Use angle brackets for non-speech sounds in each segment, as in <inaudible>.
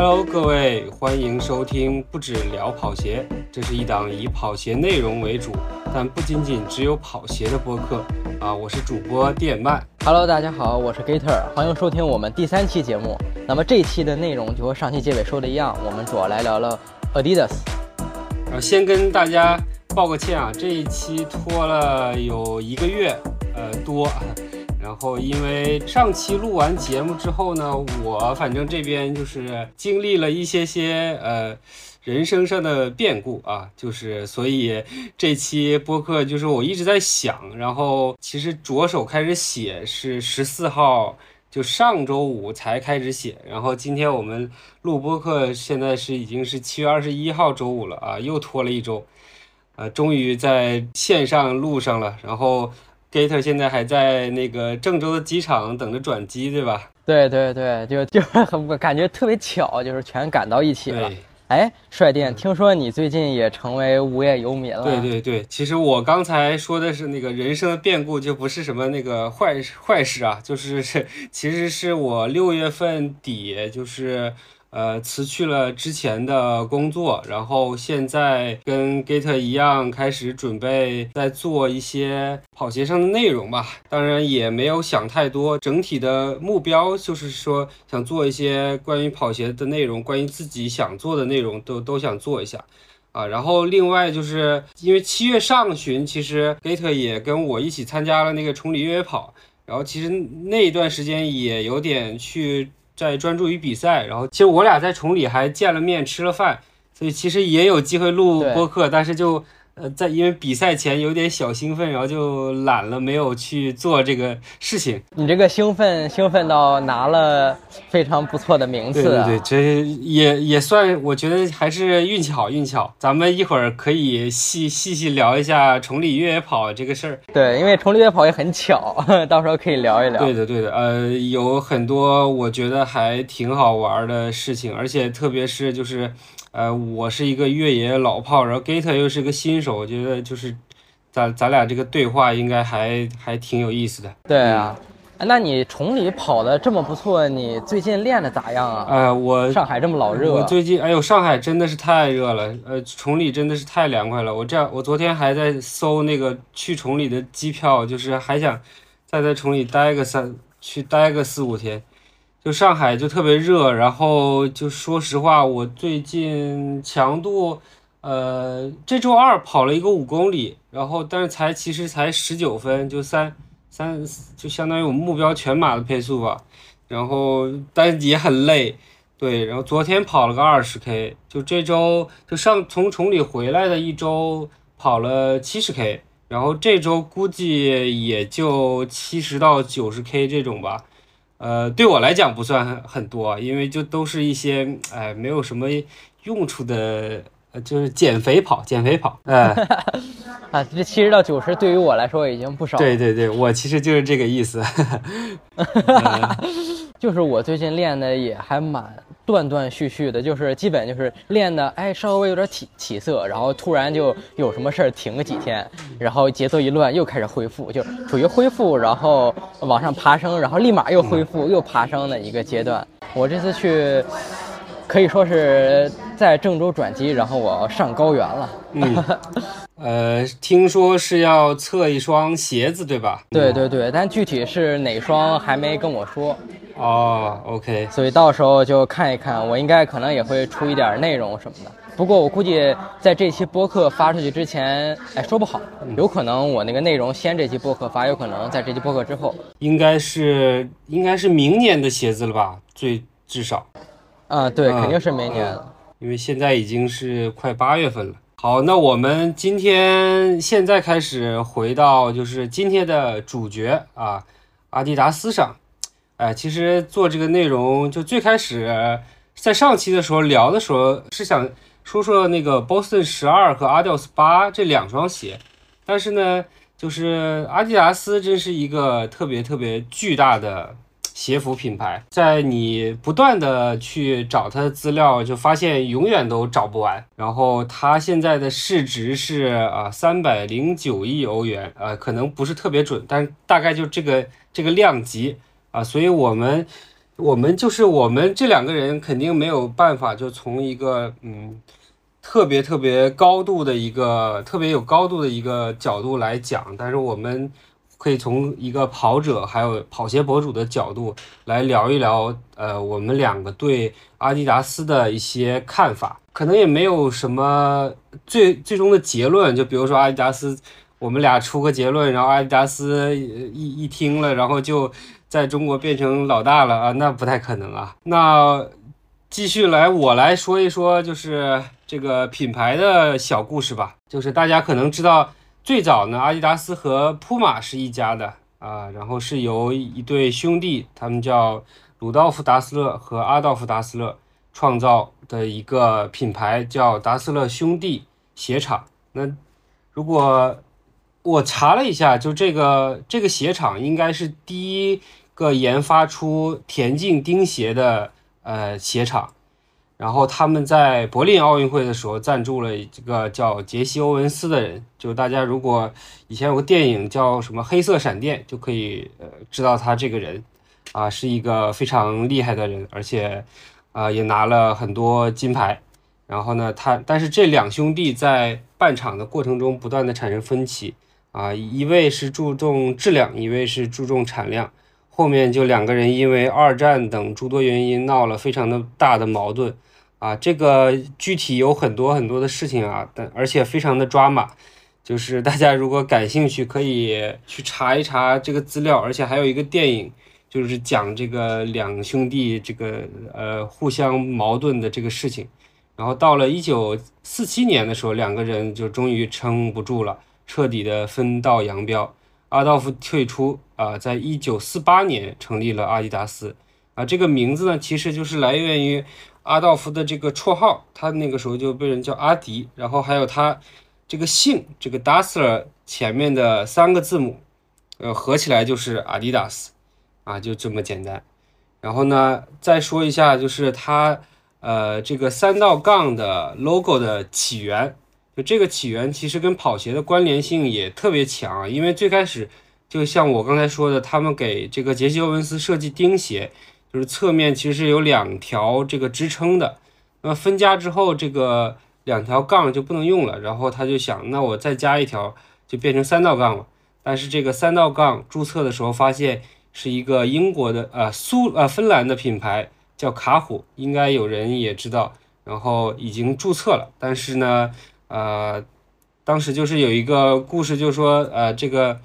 Hello，各位，欢迎收听不止聊跑鞋，这是一档以跑鞋内容为主，但不仅仅只有跑鞋的播客啊。我是主播电麦。Hello，大家好，我是 Gator，欢迎收听我们第三期节目。那么这一期的内容就和上期结尾说的一样，我们主要来聊聊 Adidas。呃，先跟大家道个歉啊，这一期拖了有一个月，呃多。然后因为上期录完节目之后呢，我反正这边就是经历了一些些呃人生上的变故啊，就是所以这期播客就是我一直在想，然后其实着手开始写是十四号。就上周五才开始写，然后今天我们录播课，现在是已经是七月二十一号周五了啊，又拖了一周，呃，终于在线上录上了。然后 Gator 现在还在那个郑州的机场等着转机，对吧？对对对，就就是很感觉特别巧，就是全赶到一起了。对哎，帅电，听说你最近也成为无业游民了？对对对，其实我刚才说的是那个人生的变故，就不是什么那个坏坏事啊，就是是 <laughs> 其实是我六月份底就是。呃，辞去了之前的工作，然后现在跟 Gate 一样，开始准备在做一些跑鞋上的内容吧。当然也没有想太多，整体的目标就是说想做一些关于跑鞋的内容，关于自己想做的内容都都想做一下。啊，然后另外就是因为七月上旬，其实 Gate 也跟我一起参加了那个崇礼越野跑，然后其实那一段时间也有点去。在专注于比赛，然后其实我俩在崇礼还见了面，吃了饭，所以其实也有机会录播客，但是就呃在因为比赛前有点小兴奋，然后就懒了，没有去做这个事情。你这个兴奋兴奋到拿了非常不错的名次、啊，对对对，这也也算，我觉得还是运气好，运气好。咱们一会儿可以细细细聊一下崇礼越野跑这个事儿。对，因为崇礼越野跑也很巧，<laughs> 到时候可以聊一聊。对的，对的，呃，有很多我觉得还挺好玩的事情，而且特别是就是，呃，我是一个越野老炮，然后 Gate 又是个新手，我觉得就是咱咱俩这个对话应该还还挺有意思的。对啊。那你崇礼跑的这么不错，你最近练的咋样啊？呃，我上海这么老热，我最近哎呦，上海真的是太热了，呃，崇礼真的是太凉快了。我这样，我昨天还在搜那个去崇礼的机票，就是还想再在崇礼待个三，去待个四五天。就上海就特别热，然后就说实话，我最近强度，呃，这周二跑了一个五公里，然后但是才其实才十九分，就三。三就相当于我们目标全马的配速吧，然后但也很累，对，然后昨天跑了个二十 K，就这周就上从崇礼回来的一周跑了七十 K，然后这周估计也就七十到九十 K 这种吧，呃，对我来讲不算很很多，因为就都是一些哎没有什么用处的。呃，就是减肥跑，减肥跑，哎、<laughs> 啊，这七十到九十对于我来说已经不少了。对对对，我其实就是这个意思。<laughs> <laughs> 就是我最近练的也还蛮断断续续的，就是基本就是练的，哎，稍微有点起起色，然后突然就有什么事儿停个几天，然后节奏一乱又开始恢复，就属于恢复，然后往上爬升，然后立马又恢复又爬升的一个阶段。我这次去。可以说是在郑州转机，然后我上高原了。<laughs> 嗯，呃，听说是要测一双鞋子，对吧？对对对，但具体是哪双还没跟我说。哦，OK。所以到时候就看一看，我应该可能也会出一点内容什么的。不过我估计在这期播客发出去之前，哎，说不好，有可能我那个内容先这期播客发，有可能在这期播客之后。应该是应该是明年的鞋子了吧？最至少。啊，对，肯定是明年了、嗯，因为现在已经是快八月份了。好，那我们今天现在开始回到就是今天的主角啊，阿迪达斯上。哎，其实做这个内容就最开始在上期的时候聊的时候是想说说那个 Boston 十二和 Adios 八这两双鞋，但是呢，就是阿迪达斯真是一个特别特别巨大的。鞋服品牌，在你不断的去找它的资料，就发现永远都找不完。然后它现在的市值是啊三百零九亿欧元，呃，可能不是特别准，但大概就这个这个量级啊。所以我们我们就是我们这两个人肯定没有办法，就从一个嗯特别特别高度的一个特别有高度的一个角度来讲，但是我们可以从一个跑者还有跑鞋博主的角度来聊一聊，呃，我们两个对阿迪达斯的一些看法，可能也没有什么最最终的结论，就比如说阿迪达斯，我们俩出个结论，然后阿迪达斯一一听了，然后就。在中国变成老大了啊，那不太可能啊。那继续来，我来说一说，就是这个品牌的小故事吧。就是大家可能知道，最早呢，阿迪达斯和普马是一家的啊，然后是由一对兄弟，他们叫鲁道夫·达斯勒和阿道夫·达斯勒创造的一个品牌，叫达斯勒兄弟鞋厂。那如果我查了一下，就这个这个鞋厂应该是第一个研发出田径钉鞋的呃鞋厂，然后他们在柏林奥运会的时候赞助了这个叫杰西·欧文斯的人，就大家如果以前有个电影叫什么《黑色闪电》，就可以呃知道他这个人啊是一个非常厉害的人，而且啊也拿了很多金牌。然后呢，他但是这两兄弟在办厂的过程中不断的产生分歧。啊，一位是注重质量，一位是注重产量。后面就两个人因为二战等诸多原因闹了非常的大的矛盾。啊，这个具体有很多很多的事情啊，但而且非常的抓马。就是大家如果感兴趣，可以去查一查这个资料。而且还有一个电影，就是讲这个两兄弟这个呃互相矛盾的这个事情。然后到了一九四七年的时候，两个人就终于撑不住了。彻底的分道扬镳，阿道夫退出啊，在一九四八年成立了阿迪达斯啊，这个名字呢，其实就是来源于阿道夫的这个绰号，他那个时候就被人叫阿迪，然后还有他这个姓，这个 Dassler 前面的三个字母，呃，合起来就是阿迪达斯啊，就这么简单。然后呢，再说一下，就是他呃这个三道杠的 logo 的起源。就这个起源其实跟跑鞋的关联性也特别强，因为最开始就像我刚才说的，他们给这个杰西·欧文斯设计钉鞋，就是侧面其实是有两条这个支撑的。那么分家之后，这个两条杠就不能用了，然后他就想，那我再加一条，就变成三道杠了。但是这个三道杠注册的时候发现是一个英国的呃苏呃芬兰的品牌叫卡虎，应该有人也知道，然后已经注册了，但是呢。呃，当时就是有一个故事，就是说，呃，这个，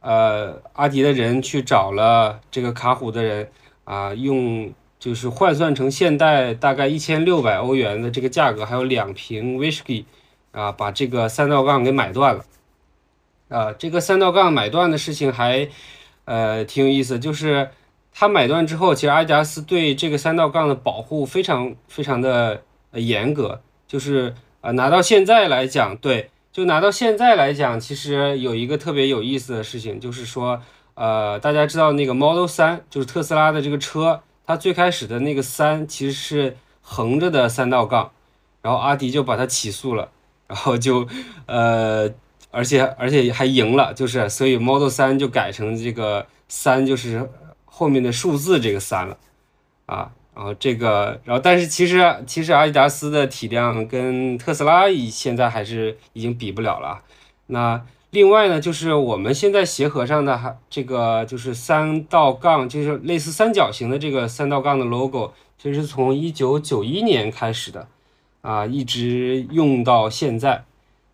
呃，阿迪的人去找了这个卡虎的人，啊，用就是换算成现代大概一千六百欧元的这个价格，还有两瓶 whisky，啊，把这个三道杠给买断了。啊，这个三道杠买断的事情还，呃，挺有意思，就是他买断之后，其实阿迪达斯对这个三道杠的保护非常非常的严格，就是。啊，拿到现在来讲，对，就拿到现在来讲，其实有一个特别有意思的事情，就是说，呃，大家知道那个 Model 三，就是特斯拉的这个车，它最开始的那个三其实是横着的三道杠，然后阿迪就把它起诉了，然后就，呃，而且而且还赢了，就是所以 Model 三就改成这个三，就是后面的数字这个三了，啊。然后这个，然后但是其实其实阿迪达斯的体量跟特斯拉现在还是已经比不了了。那另外呢，就是我们现在鞋盒上的还这个就是三道杠，就是类似三角形的这个三道杠的 logo，其实是从一九九一年开始的，啊，一直用到现在。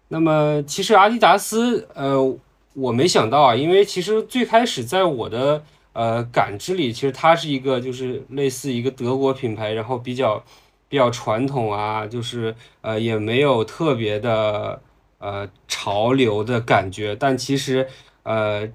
那么其实阿迪达斯，呃，我没想到啊，因为其实最开始在我的。呃，感知里其实它是一个，就是类似一个德国品牌，然后比较比较传统啊，就是呃也没有特别的呃潮流的感觉。但其实呃，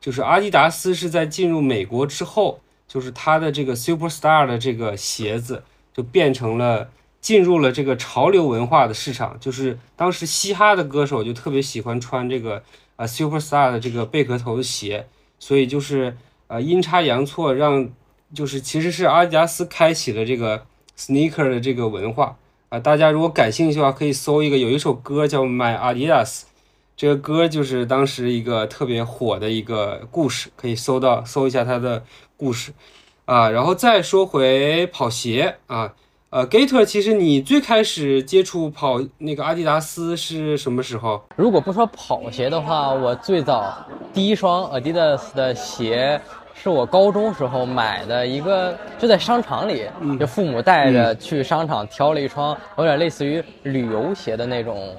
就是阿迪达斯是在进入美国之后，就是它的这个 Superstar 的这个鞋子就变成了进入了这个潮流文化的市场，就是当时嘻哈的歌手就特别喜欢穿这个呃 Superstar 的这个贝壳头的鞋，所以就是。啊，阴差阳错让，就是其实是阿迪达斯开启了这个 sneaker 的这个文化啊。大家如果感兴趣的话，可以搜一个，有一首歌叫《My Adidas》，这个歌就是当时一个特别火的一个故事，可以搜到搜一下它的故事啊，然后再说回跑鞋啊，呃，Gator，其实你最开始接触跑那个阿迪达斯是什么时候？如果不说跑鞋的话，我最早第一双 Adidas 的鞋是我高中时候买的一个，就在商场里，就父母带着去商场挑了一双，有点类似于旅游鞋的那种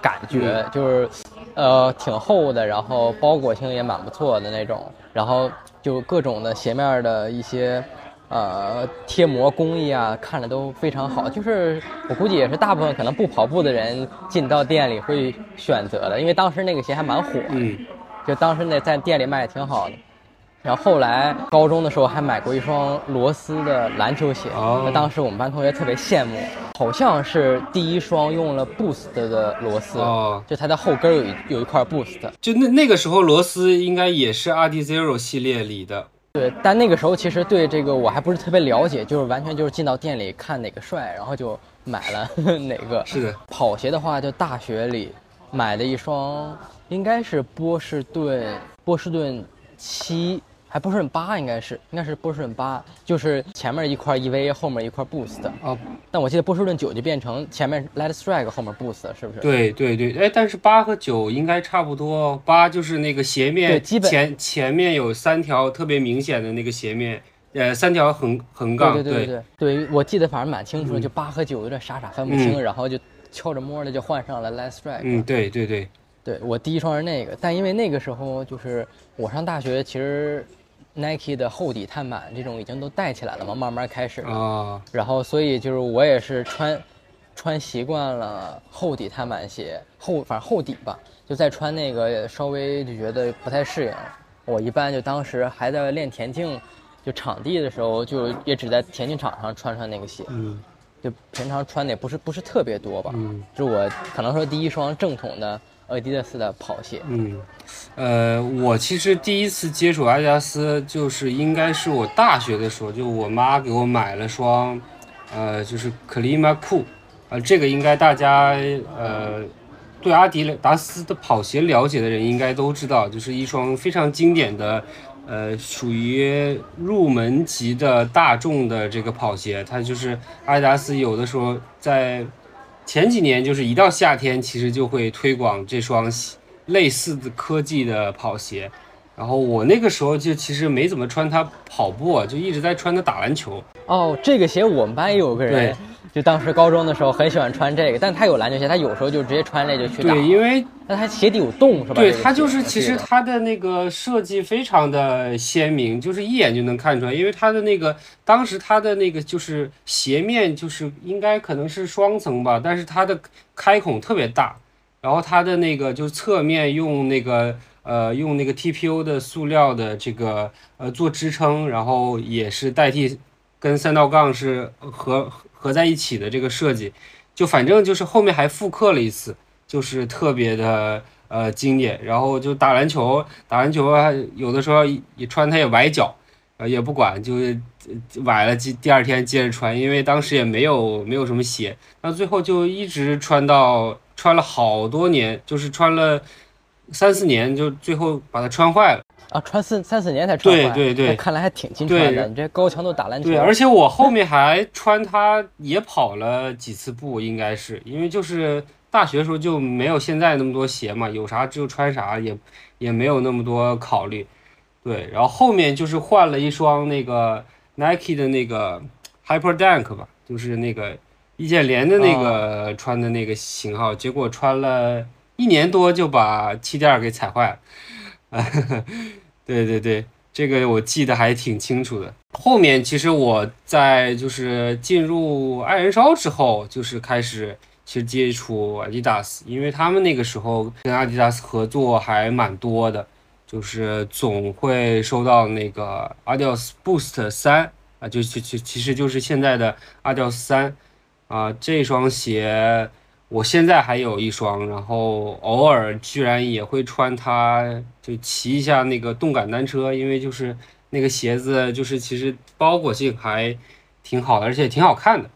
感觉，就是呃挺厚的，然后包裹性也蛮不错的那种，然后。就各种的鞋面的一些，呃，贴膜工艺啊，看着都非常好。就是我估计也是大部分可能不跑步的人进到店里会选择的，因为当时那个鞋还蛮火。嗯。就当时那在店里卖的挺好的。然后后来高中的时候还买过一双罗斯的篮球鞋，那当时我们班同学特别羡慕，好像是第一双用了 Boost 的螺丝，就它的后跟有一有一块 Boost。就那那个时候罗斯应该也是 Adizero 系列里的。对，但那个时候其实对这个我还不是特别了解，就是完全就是进到店里看哪个帅，然后就买了 <laughs> 哪个。是的。跑鞋的话，就大学里买的一双，应该是波士顿波士顿七。还波士顿八应该是，应该是波士顿八，就是前面一块 EVA，后面一块 Boost。哦，但我记得波士顿九就变成前面 Let Strike，后面 Boost，是不是？对对对，哎，但是八和九应该差不多，八就是那个斜面，基本前前面有三条特别明显的那个斜面，呃，三条横横杠。对对对对，对我记得反正蛮清楚的，就八和九有点傻傻分不清，然后就敲着摸的就换上了 Let Strike。嗯，对对对，对我第一双是那个，但因为那个时候就是我上大学，其实。Nike 的厚底碳板这种已经都带起来了嘛，慢慢开始啊，然后所以就是我也是穿，穿习惯了厚底碳板鞋，厚反正厚底吧，就再穿那个稍微就觉得不太适应。我一般就当时还在练田径，就场地的时候就也只在田径场上穿穿那个鞋，嗯，就平常穿的也不是不是特别多吧，嗯，就我可能说第一双正统的。阿迪达斯的跑鞋，嗯，呃，我其实第一次接触阿迪达斯，就是应该是我大学的时候，就我妈给我买了双，呃，就是克里马库，啊，这个应该大家呃对阿迪达斯的跑鞋了解的人应该都知道，就是一双非常经典的，呃，属于入门级的大众的这个跑鞋，它就是阿迪达斯有的时候在。前几年就是一到夏天，其实就会推广这双类似的科技的跑鞋。然后我那个时候就其实没怎么穿它跑步，就一直在穿它打篮球。哦，这个鞋我们班也有个人。就当时高中的时候很喜欢穿这个，但他有篮球鞋，他有时候就直接穿这就去打。对，因为那他鞋底有洞是吧？对，它就是其实它的那个设计非常的鲜明，就是一眼就能看出来，因为它的那个当时它的那个就是鞋面就是应该可能是双层吧，但是它的开孔特别大，然后它的那个就是侧面用那个呃用那个 TPU 的塑料的这个呃做支撑，然后也是代替跟三道杠是合。合在一起的这个设计，就反正就是后面还复刻了一次，就是特别的呃经典。然后就打篮球，打篮球啊，有的时候也穿它也崴脚，呃也不管，就崴了第第二天接着穿，因为当时也没有没有什么鞋，那最后就一直穿到穿了好多年，就是穿了三四年，就最后把它穿坏了。啊，穿四三四年才穿坏，对对对，看来还挺经穿的。你这高强度打篮球，对，而且我后面还穿它也跑了几次步，应该是因为就是大学时候就没有现在那么多鞋嘛，有啥就穿啥，也也没有那么多考虑。对，然后后面就是换了一双那个 Nike 的那个 Hyper Dunk 吧，就是那个易建联的那个穿的那个型号，结果穿了一年多就把气垫给踩坏了。<laughs> 啊，对对对，这个我记得还挺清楚的。后面其实我在就是进入爱燃烧之后，就是开始其实接触阿迪达斯，因为他们那个时候跟阿迪达斯合作还蛮多的，就是总会收到那个 Adios Boost 三啊，就就就其实就是现在的 Adios 三啊，这双鞋。我现在还有一双，然后偶尔居然也会穿它，就骑一下那个动感单车，因为就是那个鞋子就是其实包裹性还挺好的，而且挺好看的，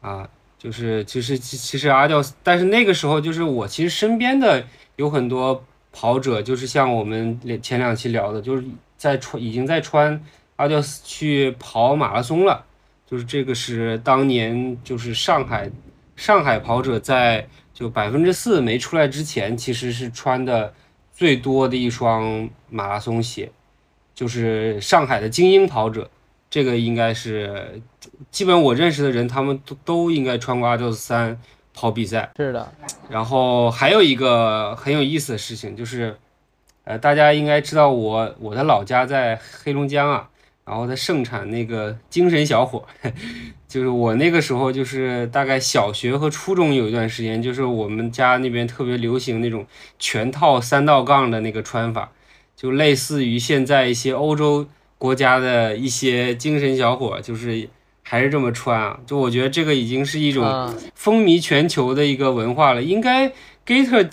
啊，就是其实其实阿迪斯，但是那个时候就是我其实身边的有很多跑者，就是像我们前两期聊的，就是在穿已经在穿阿迪斯去跑马拉松了，就是这个是当年就是上海上海跑者在就百分之四没出来之前，其实是穿的最多的一双马拉松鞋，就是上海的精英跑者，这个应该是基本我认识的人，他们都都应该穿过阿迪斯三跑比赛。是的，然后还有一个很有意思的事情就是。呃，大家应该知道我我的老家在黑龙江啊，然后它盛产那个精神小伙，<laughs> 就是我那个时候就是大概小学和初中有一段时间，就是我们家那边特别流行那种全套三道杠的那个穿法，就类似于现在一些欧洲国家的一些精神小伙，就是还是这么穿啊，就我觉得这个已经是一种风靡全球的一个文化了，应该 Gator。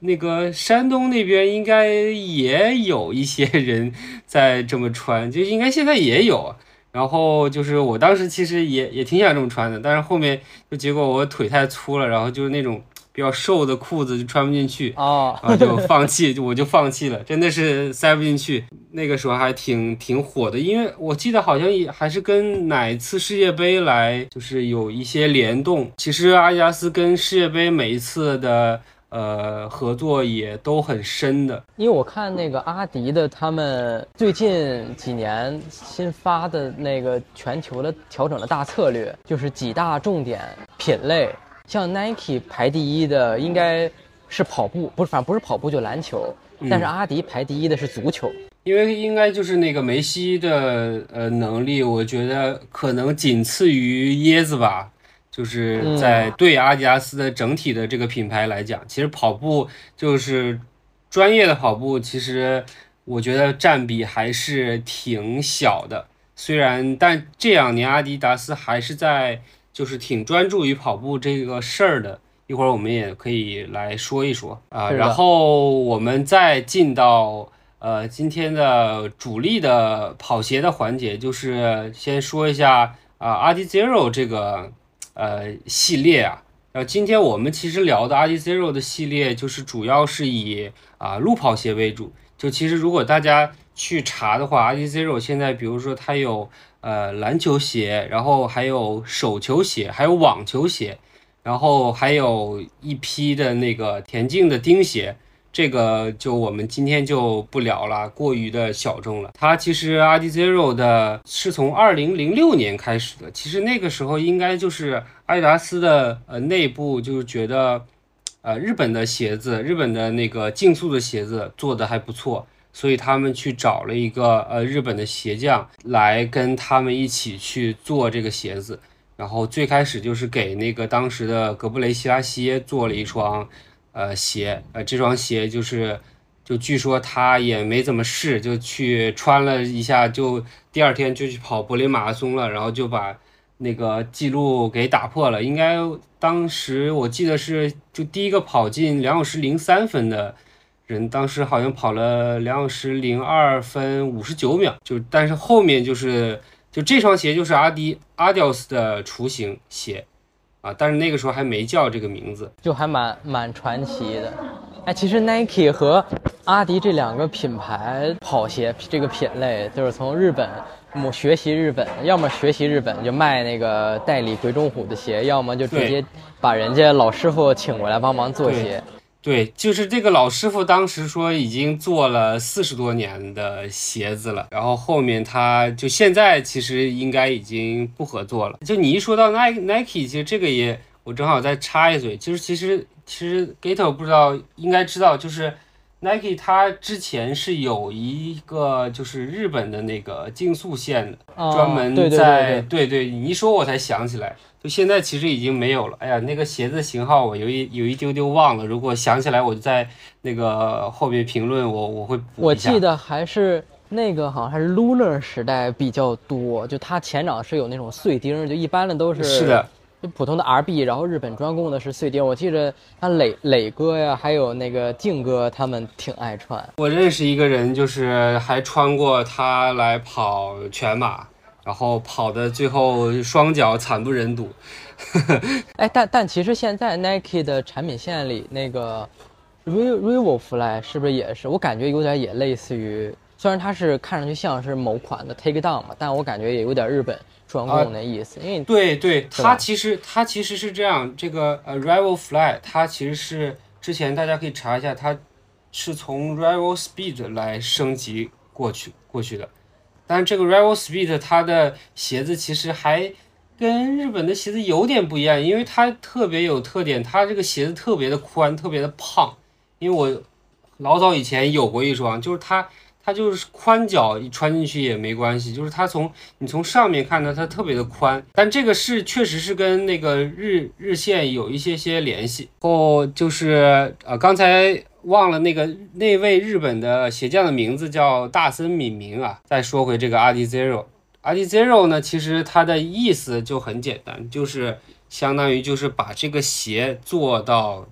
那个山东那边应该也有一些 <laughs> 人在这么穿，就应该现在也有。然后就是我当时其实也也挺想这么穿的，但是后面就结果我腿太粗了，然后就是那种比较瘦的裤子就穿不进去哦，然后就放弃，我就放弃了，真的是塞不进去。那个时候还挺挺火的，因为我记得好像也还是跟哪一次世界杯来就是有一些联动。其实阿迪达斯跟世界杯每一次的。呃，合作也都很深的，因为我看那个阿迪的他们最近几年新发的那个全球的调整的大策略，就是几大重点品类，像 Nike 排第一的应该是跑步，不是，反正不是跑步就篮球，但是阿迪排第一的是足球，因为应该就是那个梅西的呃能力，我觉得可能仅次于椰子吧。就是在对阿迪达斯的整体的这个品牌来讲，其实跑步就是专业的跑步，其实我觉得占比还是挺小的。虽然，但这两年阿迪达斯还是在就是挺专注于跑步这个事儿的。一会儿我们也可以来说一说啊。然后我们再进到呃今天的主力的跑鞋的环节，就是先说一下啊阿迪 Zero 这个。呃，系列啊，然后今天我们其实聊的 R D Zero 的系列，就是主要是以啊路跑鞋为主。就其实如果大家去查的话，R D Zero 现在比如说它有呃篮球鞋，然后还有手球鞋，还有网球鞋，然后还有一批的那个田径的钉鞋。这个就我们今天就不聊了，过于的小众了。它其实 R D Zero 的是从二零零六年开始的，其实那个时候应该就是阿迪达斯的呃内部就是觉得，呃日本的鞋子，日本的那个竞速的鞋子做的还不错，所以他们去找了一个呃日本的鞋匠来跟他们一起去做这个鞋子。然后最开始就是给那个当时的格布雷西拉西耶做了一双。呃，鞋，呃，这双鞋就是，就据说他也没怎么试，就去穿了一下，就第二天就去跑柏林马拉松了，然后就把那个记录给打破了。应该当时我记得是就第一个跑进两小时零三分的人，当时好像跑了两小时零二分五十九秒。就但是后面就是就这双鞋就是阿迪阿迪奥斯的雏形鞋。啊，但是那个时候还没叫这个名字，就还蛮蛮传奇的。哎，其实 Nike 和阿迪这两个品牌跑鞋这个品类，就是从日本我学习日本，要么学习日本就卖那个代理鬼冢虎的鞋，要么就直接把人家老师傅请过来帮忙做鞋。对，就是这个老师傅当时说已经做了四十多年的鞋子了，然后后面他就现在其实应该已经不合作了。就你一说到 Nike Nike，其实这个也我正好再插一嘴，就是其实其实 Gato 不知道应该知道，就是 Nike 它之前是有一个就是日本的那个竞速线的，专门在对对，你一说我才想起来。就现在其实已经没有了。哎呀，那个鞋子型号我有一有一丢丢忘了。如果想起来，我就在那个后面评论，我我会我记得还是那个好像还是 Lunar 时代比较多，就它前掌是有那种碎钉，就一般的都是是的，就普通的 RB，然后日本专供的是碎钉。我记着他磊磊哥呀，还有那个静哥他们挺爱穿。我认识一个人，就是还穿过它来跑全马。然后跑的最后双脚惨不忍睹，<laughs> 哎，但但其实现在 Nike 的产品线里那个 Re Revo Fly 是不是也是？我感觉有点也类似于虽然它是看上去像是某款的 Take Down 嘛，但我感觉也有点日本专供的意思，因为对对，它其实它其实是这样，这个呃 Rival Fly 它其实是之前大家可以查一下，它是从 Rival Speed 来升级过去过去的，但是这个 Rival Speed 它的鞋子其实还跟日本的鞋子有点不一样，因为它特别有特点，它这个鞋子特别的宽，特别的胖，因为我老早以前有过一双，就是它。它就是宽脚，穿进去也没关系。就是它从你从上面看呢，它特别的宽，但这个是确实是跟那个日日线有一些些联系。后就是呃，刚才忘了那个那位日本的鞋匠的名字叫大森敏明啊。再说回这个阿迪 Zero，阿迪 Zero 呢，其实它的意思就很简单，就是相当于就是把这个鞋做到。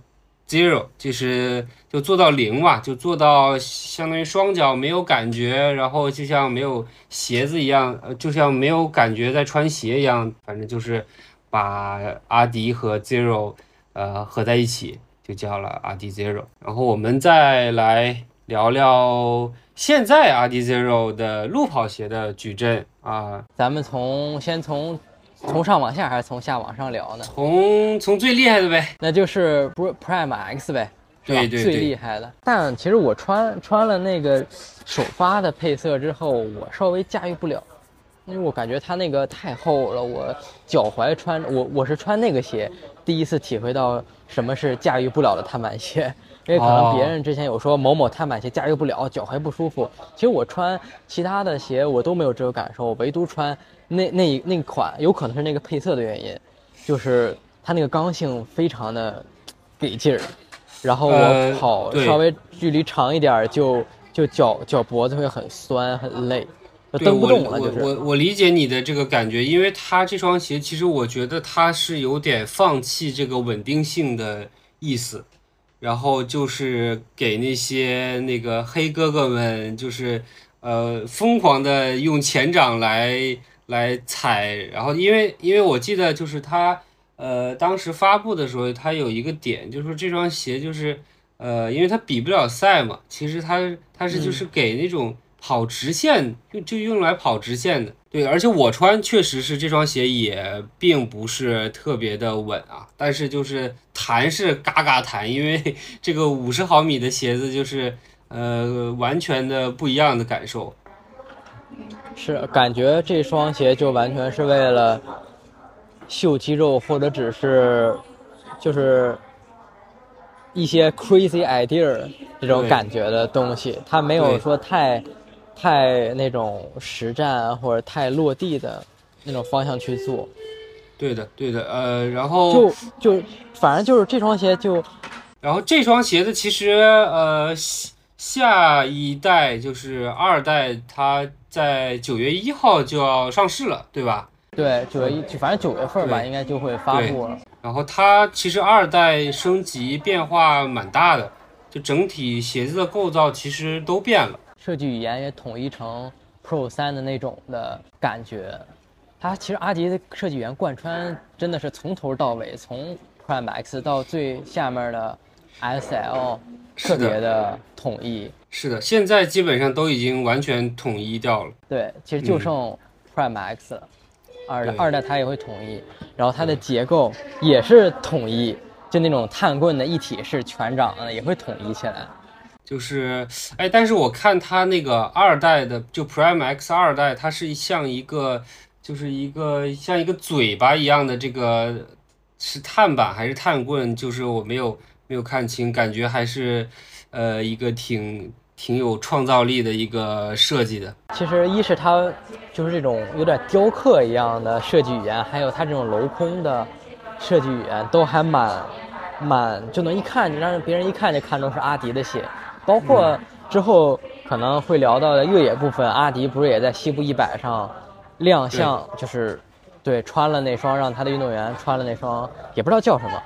Zero 就是就做到零嘛，就做到相当于双脚没有感觉，然后就像没有鞋子一样，呃，就像没有感觉在穿鞋一样，反正就是把阿迪和 zero 呃合在一起，就叫了阿迪 zero。然后我们再来聊聊现在阿迪 zero 的路跑鞋的矩阵啊，咱们从先从。从上往下还是从下往上聊呢？从从最厉害的呗，那就是不 Prime X 呗，是吧？对对最厉害的。但其实我穿穿了那个首发的配色之后，我稍微驾驭不了，因为我感觉它那个太厚了，我脚踝穿我我是穿那个鞋，第一次体会到什么是驾驭不了的碳板鞋。<laughs> 因为可能别人之前有说某某碳板鞋驾驭不了，脚踝不舒服。其实我穿其他的鞋我都没有这个感受，唯独穿。那那那款有可能是那个配色的原因，就是它那个刚性非常的给劲儿，然后我跑稍微距离长一点就就脚脚脖子会很酸很累，就蹬不动了。就是我我理解你的这个感觉，因为它这双鞋其实我觉得它是有点放弃这个稳定性的意思，然后就是给那些那个黑哥哥们就是呃疯狂的用前掌来。来踩，然后因为因为我记得就是他，呃，当时发布的时候，他有一个点，就是说这双鞋就是，呃，因为它比不了赛嘛，其实它它是就是给那种跑直线就就用来跑直线的，对，而且我穿确实是这双鞋也并不是特别的稳啊，但是就是弹是嘎嘎弹，因为这个五十毫米的鞋子就是呃完全的不一样的感受。是感觉这双鞋就完全是为了秀肌肉，或者只是就是一些 crazy idea 这种感觉的东西，它没有说太太那种实战或者太落地的那种方向去做。对的，对的，呃，然后就就反正就是这双鞋就，然后这双鞋子其实呃下一代就是二代它。在九月一号就要上市了，对吧？对，九月一，反正九月份吧，应该就会发布了。然后它其实二代升级变化蛮大的，就整体鞋子的构造其实都变了，设计语言也统一成 Pro 三的那种的感觉。它其实阿迪的设计语言贯穿真的是从头到尾，从 Prime X 到最下面的 SL，特别的统一。是的，现在基本上都已经完全统一掉了。对，其实就剩 Prime X 了，二代二代它也会统一，然后它的结构也是统一，就那种碳棍的一体式全掌的也会统一起来。就是，哎，但是我看它那个二代的，就 Prime X 二代，它是像一个，就是一个像一个嘴巴一样的这个是碳板还是碳棍？就是我没有没有看清，感觉还是呃一个挺。挺有创造力的一个设计的。其实一是它就是这种有点雕刻一样的设计语言，还有它这种镂空的设计语言都还蛮蛮就能一看就让别人一看就看出是阿迪的鞋。包括之后可能会聊到的越野部分，阿迪不是也在西部一百上亮相，就是对穿了那双让他的运动员穿了那双，也不知道叫什么，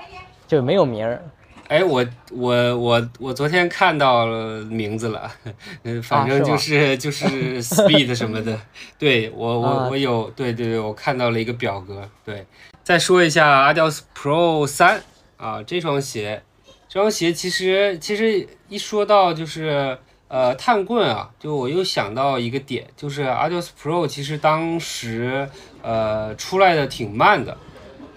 就没有名儿。哎，我我我我昨天看到了名字了，嗯，反正就是就是 speed 什么的，<laughs> 对我我我有，对对对，我看到了一个表格，对，再说一下 Adidas Pro 三啊，这双鞋，这双鞋其实其实一说到就是呃碳棍啊，就我又想到一个点，就是 Adios Pro 其实当时呃出来的挺慢的，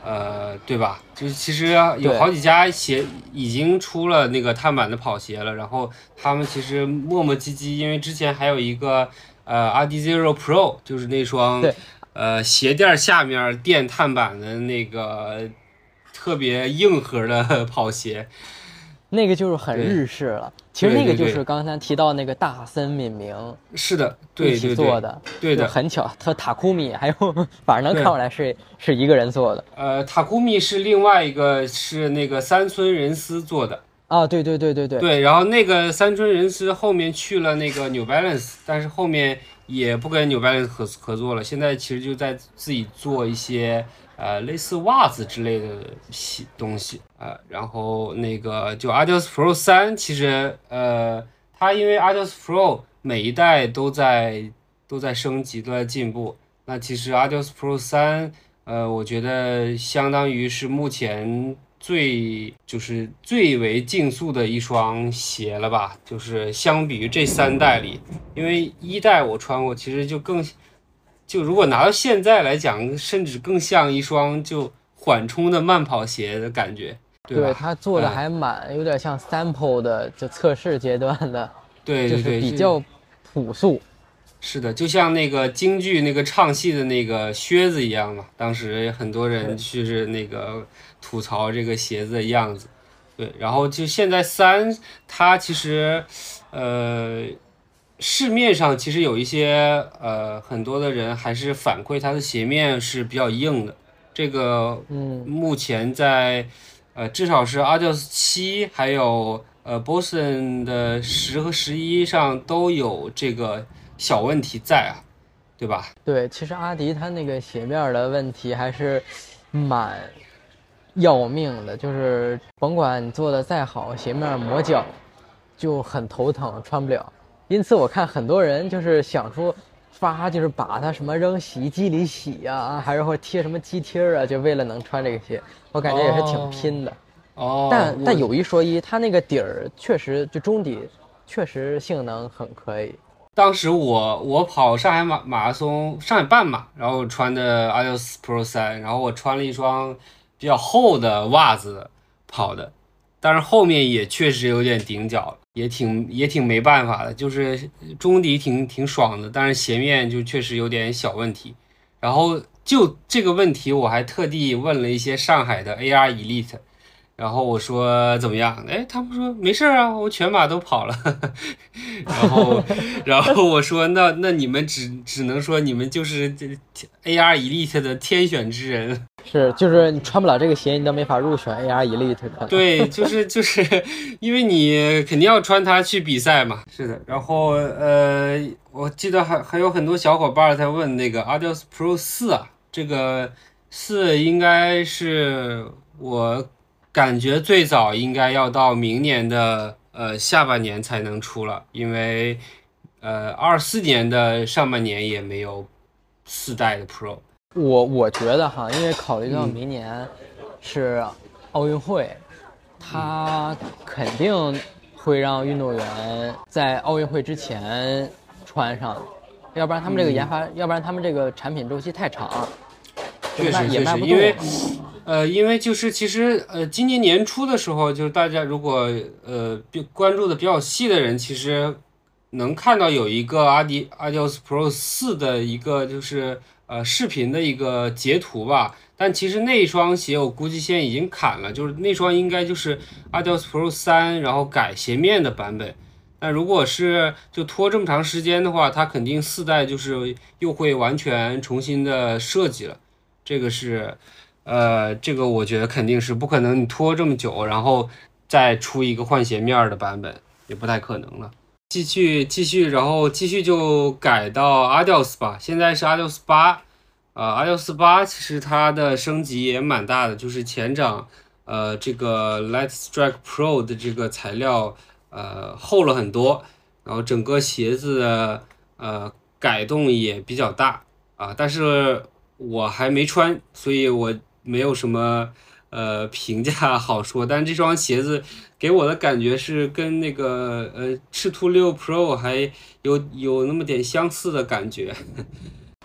呃对吧？就是其实有好几家鞋已经出了那个碳板的跑鞋了，然后他们其实磨磨唧唧，因为之前还有一个呃 Adizero Pro，就是那双呃鞋垫下面垫碳板的那个特别硬核的跑鞋。那个就是很日式了，其实那个就是刚才提到那个大森敏明，是的，一起做的，对的，很巧，他塔库米还有，反正能看出来是是一个人做的。呃，塔库米是另外一个是那个三村仁司做的。啊，对对对对对，对，然后那个三村仁司后面去了那个 New Balance，但是后面也不跟 New Balance 合合作了，现在其实就在自己做一些。呃，类似袜子之类的西东西啊，然后那个就 Adidas Pro 三，其实呃，它因为 Adidas Pro 每一代都在都在升级，都在进步。那其实 Adidas Pro 三，呃，我觉得相当于是目前最就是最为竞速的一双鞋了吧？就是相比于这三代里，因为一代我穿过，其实就更。就如果拿到现在来讲，甚至更像一双就缓冲的慢跑鞋的感觉，对吧？对，它做的还蛮有点像 sample 的，就测试阶段的，对对对，比较朴素。是的，就像那个京剧那个唱戏的那个靴子一样嘛。当时很多人就是那个吐槽这个鞋子的样子，对。然后就现在三，它其实，呃。市面上其实有一些呃很多的人还是反馈它的鞋面是比较硬的，这个嗯目前在呃至少是 Adidas 七还有呃 Boston 的十和十一上都有这个小问题在啊，对吧？对，其实阿迪它那个鞋面的问题还是蛮要命的，就是甭管你做的再好，鞋面磨脚就很头疼，穿不了。因此，我看很多人就是想出发，就是把它什么扔洗衣机里洗呀，还是或贴什么鸡贴啊，就为了能穿这个鞋。我感觉也是挺拼的。哦。但但有一说一，它那个底儿确实就中底，确实性能很可以。当时我我跑上海马马拉松上海半马，然后穿的 Adidas Pro 三，然后我穿了一双比较厚的袜子跑的，但是后面也确实有点顶脚。也挺也挺没办法的，就是中底挺挺爽的，但是鞋面就确实有点小问题。然后就这个问题，我还特地问了一些上海的 AR Elite。然后我说怎么样？哎，他们说没事啊，我全马都跑了。<laughs> 然后，然后我说那那你们只只能说你们就是这 AR Elite 的天选之人。是，就是你穿不了这个鞋，你都没法入选 AR Elite。对，就是就是因为你肯定要穿它去比赛嘛。是的。然后呃，我记得还还有很多小伙伴在问那个 Adidas Pro 四啊，这个四应该是我。感觉最早应该要到明年的呃下半年才能出了，因为呃二四年的上半年也没有四代的 Pro。我我觉得哈，因为考虑到明年是奥运会，他肯定会让运动员在奥运会之前穿上，要不然他们这个研发，要不然他们这个产品周期太长，确实确实因为。呃，因为就是其实呃，今年年初的时候，就是大家如果呃关注的比较细的人，其实能看到有一个阿迪阿迪 s Pro 四的一个就是呃视频的一个截图吧。但其实那双鞋我估计现在已经砍了，就是那双应该就是阿迪 s Pro 三，然后改鞋面的版本。那如果是就拖这么长时间的话，它肯定四代就是又会完全重新的设计了，这个是。呃，这个我觉得肯定是不可能，你拖这么久，然后再出一个换鞋面的版本，也不太可能了。继续继续，然后继续就改到 Adios 吧。现在是 Adios 八，呃，Adios 八其实它的升级也蛮大的，就是前掌，呃，这个 Light Strike Pro 的这个材料，呃，厚了很多，然后整个鞋子的呃改动也比较大啊，但是我还没穿，所以我。没有什么呃评价 <laughs> 好说，但这双鞋子给我的感觉是跟那个呃赤兔六 Pro 还有有那么点相似的感觉。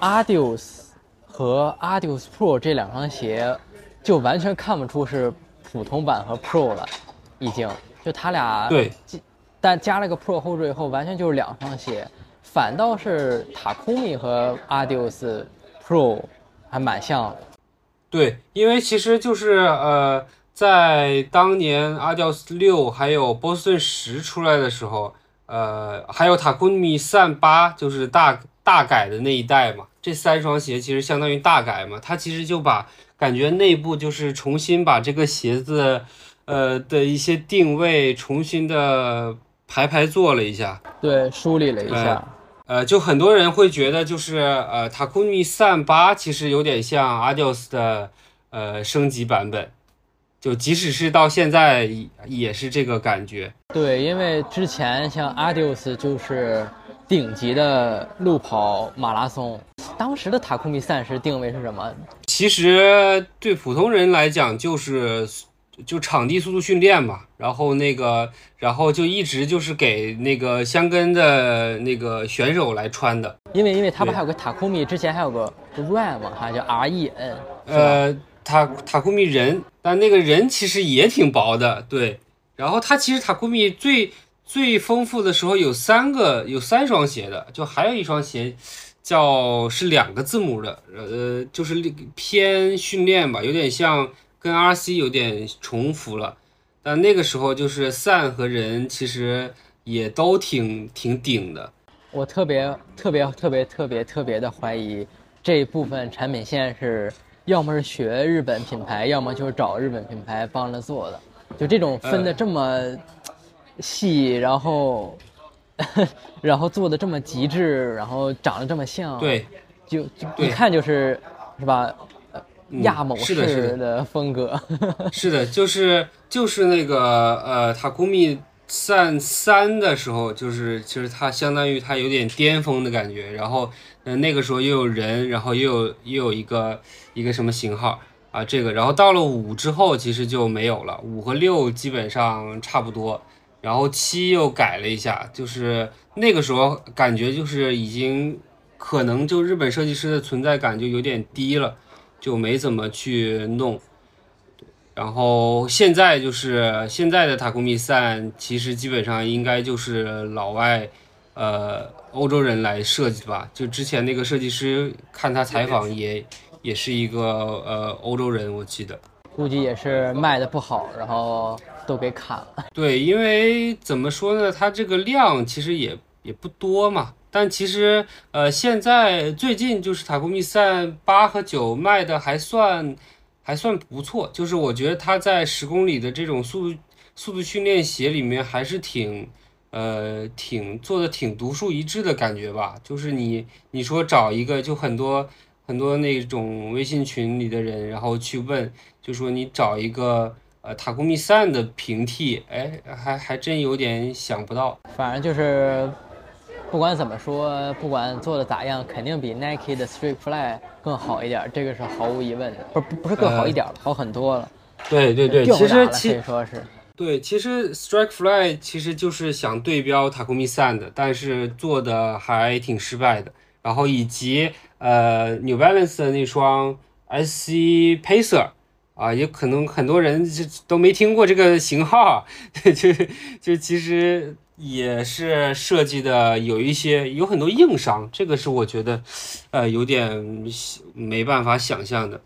Adios 和 Adios Pro 这两双鞋，就完全看不出是普通版和 Pro 了，已经就它俩对，但加了个 Pro 后缀以后，完全就是两双鞋。反倒是塔库米和 Adios Pro 还蛮像。对，因为其实就是呃，在当年 Adios 六还有波士顿十出来的时候，呃，还有塔库米散八，就是大大改的那一代嘛。这三双鞋其实相当于大改嘛，它其实就把感觉内部就是重新把这个鞋子，呃的一些定位重新的排排做了一下，对，梳理了一下。呃，就很多人会觉得，就是呃，塔库米三八其实有点像 Adios 的呃升级版本，就即使是到现在也是这个感觉。对，因为之前像 Adios 就是顶级的路跑马拉松，当时的塔库米三是定位是什么？其实对普通人来讲，就是。就场地速度训练嘛，然后那个，然后就一直就是给那个香根的那个选手来穿的，因为因为他不还有个塔库米，之前还有个 Run 嘛，好像叫 R E N，呃，塔塔库米人，但那个人其实也挺薄的，对，然后他其实塔库米最最丰富的时候有三个，有三双鞋的，就还有一双鞋叫是两个字母的，呃，就是偏训练吧，有点像。跟 RC 有点重复了，但那个时候就是散和人其实也都挺挺顶的。我特别特别特别特别特别的怀疑这一部分产品线是要么是学日本品牌，要么就是找日本品牌帮着做的。就这种分的这么细，然后 <laughs> 然后做的这么极致，然后长得这么像对，就就一看就是是吧？亚某式的风格，<laughs> 是的，就是就是那个呃，塔库米三三的时候，就是其实它相当于它有点巅峰的感觉，然后呃那个时候又有人，然后又有又有一个一个什么型号啊这个，然后到了五之后其实就没有了，五和六基本上差不多，然后七又改了一下，就是那个时候感觉就是已经可能就日本设计师的存在感就有点低了。就没怎么去弄，然后现在就是现在的塔库米散，其实基本上应该就是老外，呃，欧洲人来设计吧。就之前那个设计师看他采访也也是一个呃欧洲人，我记得。估计也是卖的不好，然后都给砍了。对，因为怎么说呢，它这个量其实也也不多嘛。但其实，呃，现在最近就是塔库米三八和九卖的还算还算不错，就是我觉得它在十公里的这种速度速度训练鞋里面还是挺呃挺做的挺独树一帜的感觉吧。就是你你说找一个，就很多很多那种微信群里的人，然后去问，就说你找一个呃塔库米三的平替，哎，还还真有点想不到。反正就是。不管怎么说，不管做的咋样，肯定比 Nike 的 Strikefly 更好一点，这个是毫无疑问的。不不不是更好一点了，好很多了。对对对，其实可以说是。对，其实 Strike Fly 其实就是想对标 Takumi Sand，但是做的还挺失败的。然后以及呃 New Balance 的那双 SC Pacer 啊，也可能很多人就都没听过这个型号，<laughs> 就就其实。也是设计的有一些有很多硬伤，这个是我觉得，呃，有点没办法想象的。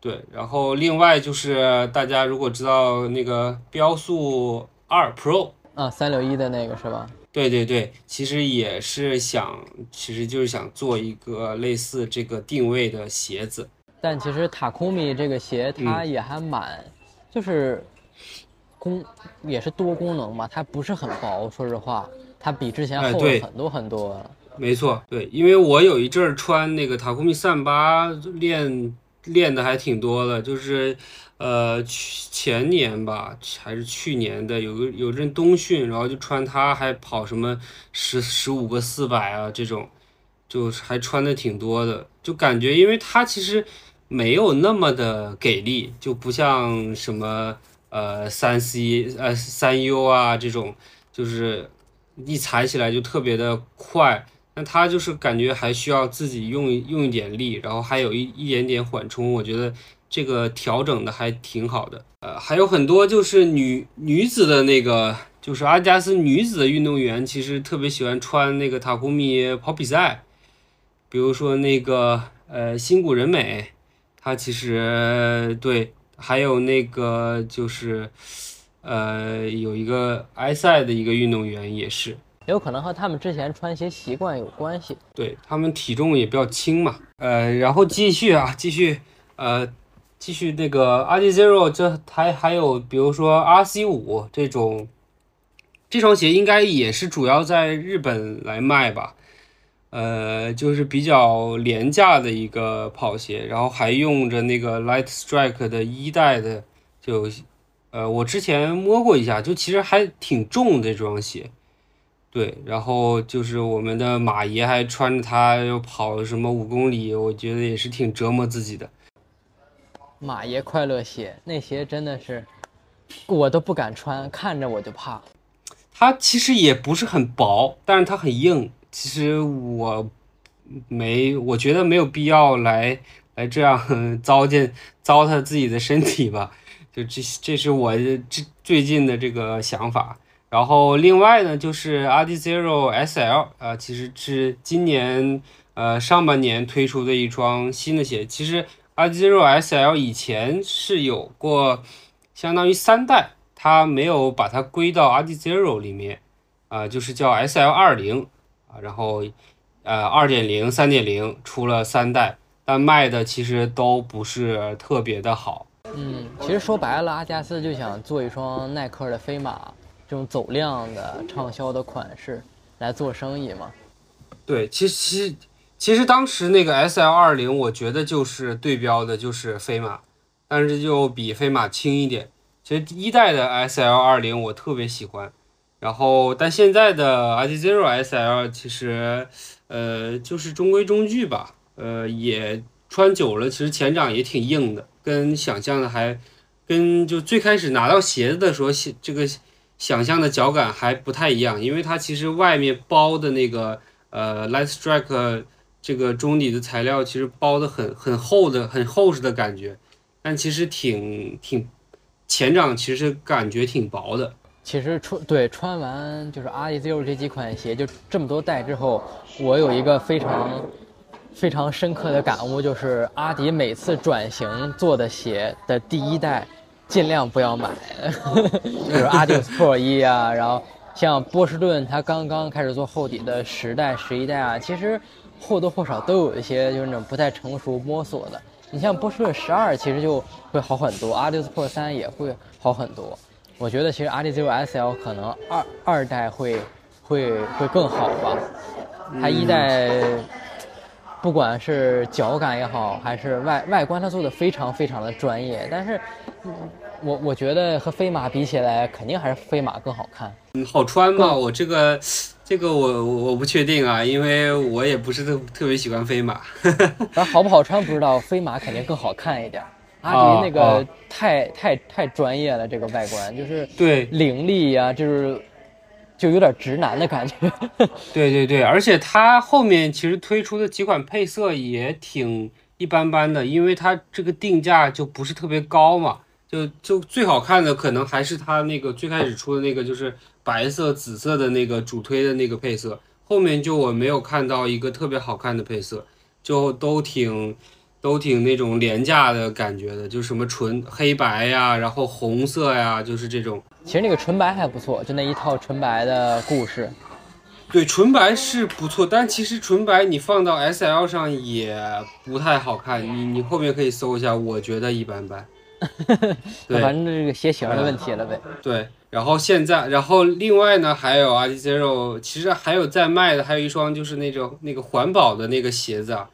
对，然后另外就是大家如果知道那个标速二 Pro 啊，三六一的那个是吧？对对对，其实也是想，其实就是想做一个类似这个定位的鞋子。但其实塔库米这个鞋它也还蛮，就是。功也是多功能嘛，它不是很薄，说实话，它比之前厚了很多很多。没错，对，因为我有一阵儿穿那个塔库米三八练练的还挺多的，就是呃前年吧还是去年的，有个有阵冬训，然后就穿它还跑什么十十五个四百啊这种，就还穿的挺多的，就感觉因为它其实。没有那么的给力，就不像什么呃三 C 呃三 U 啊这种，就是一踩起来就特别的快。那它就是感觉还需要自己用用一点力，然后还有一一点点缓冲，我觉得这个调整的还挺好的。呃，还有很多就是女女子的那个，就是阿迪达斯女子的运动员，其实特别喜欢穿那个塔库米跑比赛，比如说那个呃新谷仁美，她其实对，还有那个就是呃有一个埃塞的一个运动员也是。有可能和他们之前穿鞋习惯有关系，对他们体重也比较轻嘛。呃，然后继续啊，继续，呃，继续那个 Adizero，这还还有比如说 RC 五这种，这双鞋应该也是主要在日本来卖吧。呃，就是比较廉价的一个跑鞋，然后还用着那个 Light Strike 的一代的，就呃，我之前摸过一下，就其实还挺重的这双鞋。对，然后就是我们的马爷还穿着它又跑了什么五公里，我觉得也是挺折磨自己的。马爷快乐鞋，那鞋真的是我都不敢穿，看着我就怕。它其实也不是很薄，但是它很硬。其实我没，我觉得没有必要来来这样 <laughs> 糟践糟蹋自己的身体吧。就这，这是我这最近的这个想法。然后另外呢，就是 Adizero SL 啊，其实是今年呃上半年推出的一双新的鞋。其实 RD Zero SL 以前是有过相当于三代，它没有把它归到 RD Zero 里面啊，就是叫 SL 二零，然后呃二点零、三点零出了三代，但卖的其实都不是特别的好。嗯，其实说白了，阿加斯就想做一双耐克的飞马。这种走量的畅销的款式来做生意嘛？对，其实其实其实当时那个 S L 二零，我觉得就是对标的就是飞马，但是就比飞马轻一点。其实一代的 S L 二零我特别喜欢，然后但现在的 Adizero S L 其实呃就是中规中矩吧，呃也穿久了，其实前掌也挺硬的，跟想象的还跟就最开始拿到鞋子的时候，这个。想象的脚感还不太一样，因为它其实外面包的那个呃 Light Strike 这个中底的材料其实包的很很厚的很厚实的感觉，但其实挺挺前掌其实感觉挺薄的。其实穿对穿完就是阿迪 Zero 这几款鞋就这么多代之后，我有一个非常非常深刻的感悟，就是阿迪每次转型做的鞋的第一代。尽量不要买，<laughs> 就是阿迪斯 Pro 一啊，然后像波士顿，它刚刚开始做厚底的十代、十一代啊，其实或多或少都有一些就是那种不太成熟摸索的。你像波士顿十二，其实就会好很多，阿迪斯 Pro 三也会好很多。我觉得其实阿迪 Zero SL 可能二二代会会会更好吧，它一代不管是脚感也好，还是外外观，它做的非常非常的专业，但是。我我觉得和飞马比起来，肯定还是飞马更好看。嗯，好穿吗？我这个，这个我我不确定啊，因为我也不是特特别喜欢飞马。<laughs> 反正好不好穿不知道，飞马肯定更好看一点。阿迪那个太太太专业了，这个外观就是对凌厉呀，就是就有点直男的感觉。<laughs> 对对对，而且它后面其实推出的几款配色也挺一般般的，因为它这个定价就不是特别高嘛。就就最好看的可能还是它那个最开始出的那个，就是白色、紫色的那个主推的那个配色。后面就我没有看到一个特别好看的配色，就都挺都挺那种廉价的感觉的，就什么纯黑白呀，然后红色呀，就是这种。其实那个纯白还不错，就那一套纯白的故事。对，纯白是不错，但其实纯白你放到 S L 上也不太好看。你你后面可以搜一下，我觉得一般般。<laughs> 对，反正这个鞋型的问题了呗。对，然后现在，然后另外呢，还有 Adizero，其实还有在卖的，还有一双就是那种那个环保的那个鞋子啊。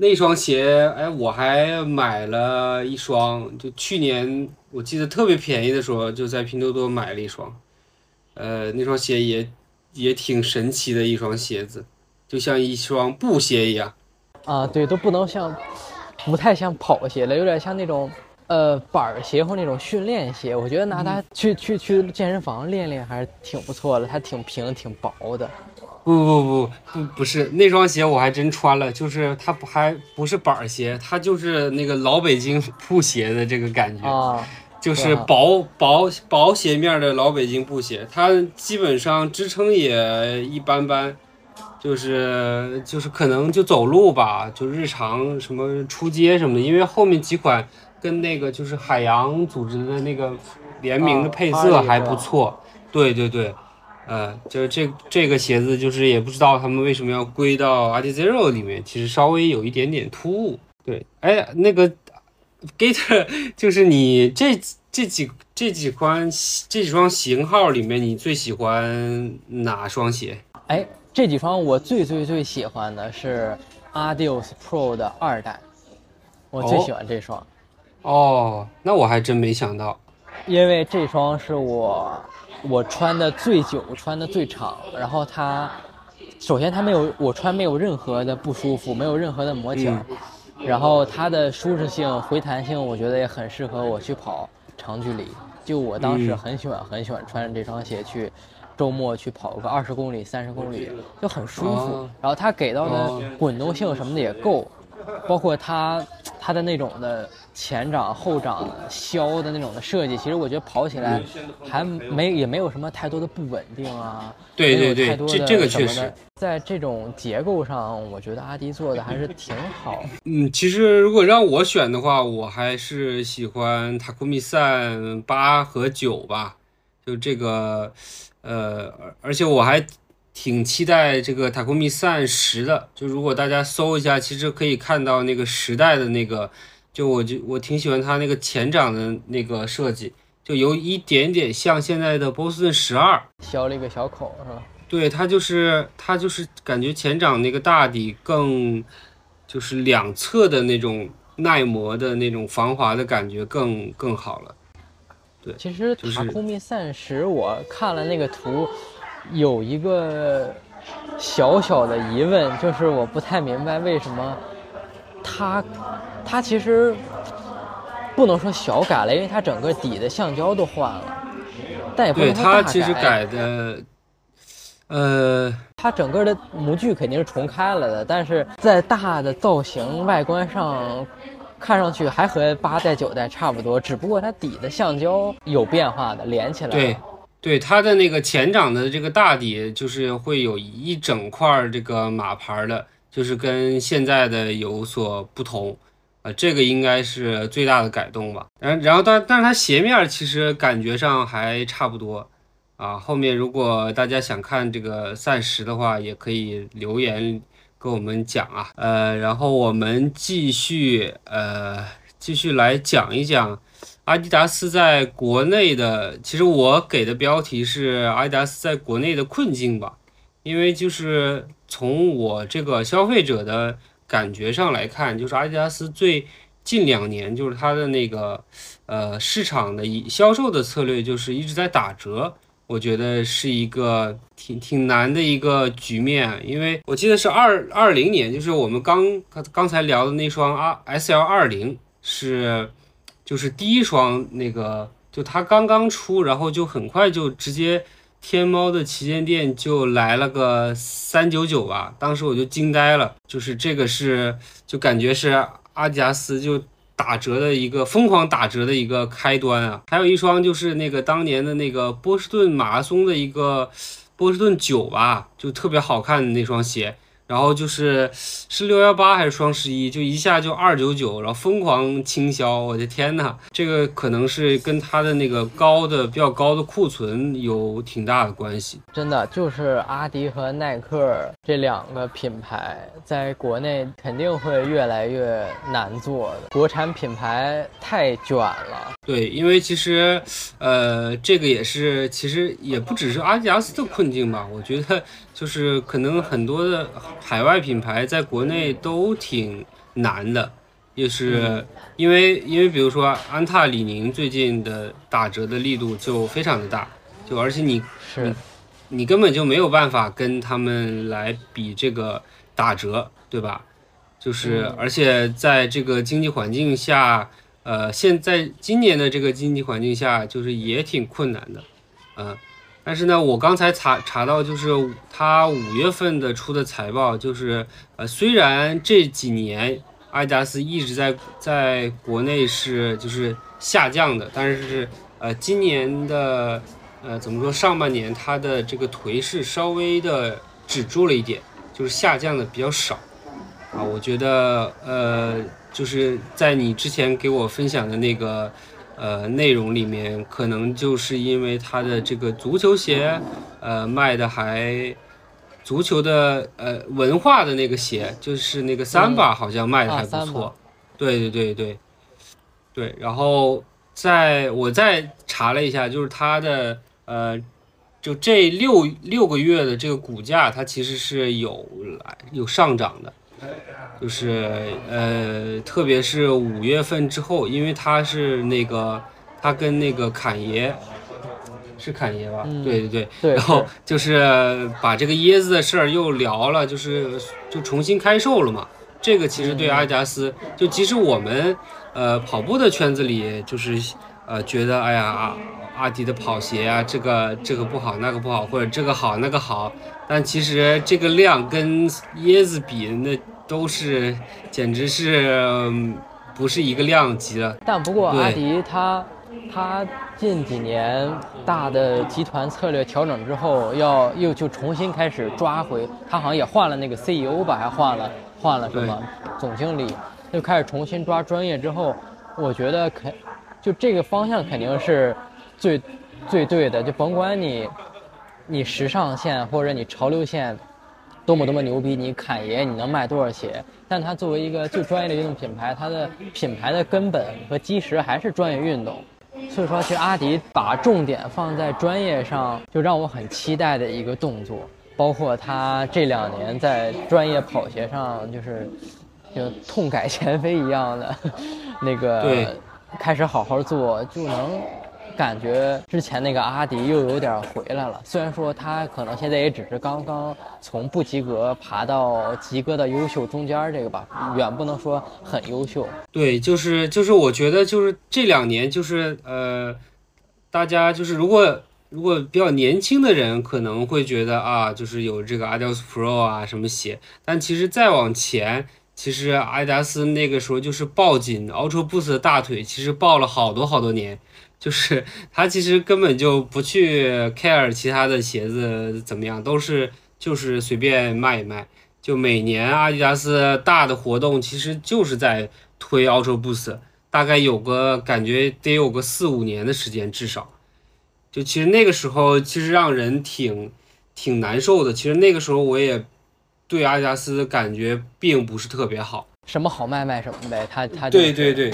那双鞋，哎，我还买了一双，就去年我记得特别便宜的时候，就在拼多多买了一双。呃，那双鞋也也挺神奇的一双鞋子，就像一双布鞋一样。啊，对，都不能像，不太像跑鞋了，有点像那种呃板儿鞋或那种训练鞋。我觉得拿它去去去健身房练练还是挺不错的，它挺平挺薄的。不不不不不是那双鞋我还真穿了，就是它不还不是板儿鞋，它就是那个老北京布鞋的这个感觉。啊，就是薄薄薄鞋面的老北京布鞋，它基本上支撑也一般般，就是就是可能就走路吧，就日常什么出街什么的，因为后面几款跟那个就是海洋组织的那个联名的配色还不错，对对对，呃，就是这这个鞋子就是也不知道他们为什么要归到 Adizero 里面，其实稍微有一点点突兀。对，哎，那个。Gator 就是你这这几这几款这几双型号里面，你最喜欢哪双鞋？哎，这几双我最最最喜欢的是 Adios Pro 的二代，我最喜欢这双。哦，那我还真没想到，因为这双是我我穿的最久、穿的最长，然后它首先它没有我穿没有任何的不舒服，没有任何的磨脚。然后它的舒适性、回弹性，我觉得也很适合我去跑长距离。就我当时很喜欢、很喜欢穿着这双鞋去周末去跑个二十公里、三十公里，就很舒服。然后它给到的滚动性什么的也够。包括它，它的那种的前掌后掌削的那种的设计，其实我觉得跑起来还没也没有什么太多的不稳定啊。对对对，这这个确实，在这种结构上，我觉得阿迪做的还是挺好。嗯，其实如果让我选的话，我还是喜欢塔库米散八和九吧。就这个，呃，而且我还。挺期待这个塔库米散十的，就如果大家搜一下，其实可以看到那个时代的那个，就我就我挺喜欢它那个前掌的那个设计，就有一点点像现在的波士顿十二，削了一个小口是吧？对，它就是它就是感觉前掌那个大底更，就是两侧的那种耐磨的那种防滑的感觉更更好了。对，其实塔库米散十我看了那个图。有一个小小的疑问，就是我不太明白为什么它它其实不能说小改了，因为它整个底的橡胶都换了，但也不能说大改。它其实改的，呃，它整个的模具肯定是重开了的，但是在大的造型外观上看上去还和八代九代差不多，只不过它底的橡胶有变化的，连起来。对。对它的那个前掌的这个大底，就是会有一整块这个马牌的，就是跟现在的有所不同，啊，这个应该是最大的改动吧。然然后但但是它鞋面其实感觉上还差不多，啊，后面如果大家想看这个散时的话，也可以留言跟我们讲啊，呃，然后我们继续呃继续来讲一讲。阿迪达斯在国内的，其实我给的标题是阿迪达斯在国内的困境吧，因为就是从我这个消费者的感觉上来看，就是阿迪达斯最近两年就是它的那个呃市场的销售的策略就是一直在打折，我觉得是一个挺挺难的一个局面，因为我记得是二二零年，就是我们刚刚才聊的那双阿 S L 二零是。就是第一双那个，就它刚刚出，然后就很快就直接天猫的旗舰店就来了个三九九吧，当时我就惊呆了。就是这个是，就感觉是阿迪达斯就打折的一个疯狂打折的一个开端啊。还有一双就是那个当年的那个波士顿马拉松的一个波士顿九吧，就特别好看的那双鞋。然后就是是六幺八还是双十一，就一下就二九九，然后疯狂倾销，我的天呐，这个可能是跟它的那个高的比较高的库存有挺大的关系。真的就是阿迪和耐克这两个品牌在国内肯定会越来越难做的，国产品牌太卷了。对，因为其实，呃，这个也是其实也不只是阿迪达斯的困境吧，我觉得。就是可能很多的海外品牌在国内都挺难的，就是因为因为比如说安踏、李宁最近的打折的力度就非常的大，就而且你是你根本就没有办法跟他们来比这个打折，对吧？就是而且在这个经济环境下，呃，现在今年的这个经济环境下，就是也挺困难的，嗯。但是呢，我刚才查查到，就是他五月份的出的财报，就是呃，虽然这几年阿迪达斯一直在在国内是就是下降的，但是呃，今年的呃怎么说，上半年它的这个颓势稍微的止住了一点，就是下降的比较少啊。我觉得呃，就是在你之前给我分享的那个。呃，内容里面可能就是因为它的这个足球鞋，呃，卖的还足球的呃文化的那个鞋，就是那个三把好像卖的还不错。对对对对对。然后在我再查了一下，就是它的呃，就这六六个月的这个股价，它其实是有来有上涨的。就是呃，特别是五月份之后，因为他是那个，他跟那个侃爷，是侃爷吧？对对对。然后就是把这个椰子的事儿又聊了，就是就重新开售了嘛。这个其实对阿迪达斯，就即使我们呃跑步的圈子里，就是呃觉得哎呀阿阿迪的跑鞋啊，这个这个不好，那个不好，或者这个好那个好，但其实这个量跟椰子比那。都是，简直是不是一个量级了。但不过阿迪他他近几年大的集团策略调整之后，要又就重新开始抓回，他好像也换了那个 CEO 吧，还换了换了什么总经理，又开始重新抓专业之后，我觉得肯就这个方向肯定是最最对的，就甭管你你时尚线或者你潮流线。多么多么牛逼！你侃爷你能卖多少鞋？但它作为一个最专业的运动品牌，它的品牌的根本和基石还是专业运动。所以说，其实阿迪把重点放在专业上，就让我很期待的一个动作。包括他这两年在专业跑鞋上，就是就痛改前非一样的 <laughs> 那个，开始好好做，就能。感觉之前那个阿迪又有点回来了，虽然说他可能现在也只是刚刚从不及格爬到及格的优秀中间这个吧，远不能说很优秀。对，就是就是，我觉得就是这两年就是呃，大家就是如果如果比较年轻的人可能会觉得啊，就是有这个阿迪达斯 Pro 啊什么鞋，但其实再往前，其实阿迪达斯那个时候就是抱紧 Ultra Boost 的大腿，其实抱了好多好多年。就是他其实根本就不去 care 其他的鞋子怎么样，都是就是随便卖一卖。就每年阿迪达斯大的活动，其实就是在推 Ultra Boost，大概有个感觉得有个四五年的时间至少。就其实那个时候其实让人挺挺难受的。其实那个时候我也对阿迪达斯感觉并不是特别好，什么好卖卖什么呗。他他对对对。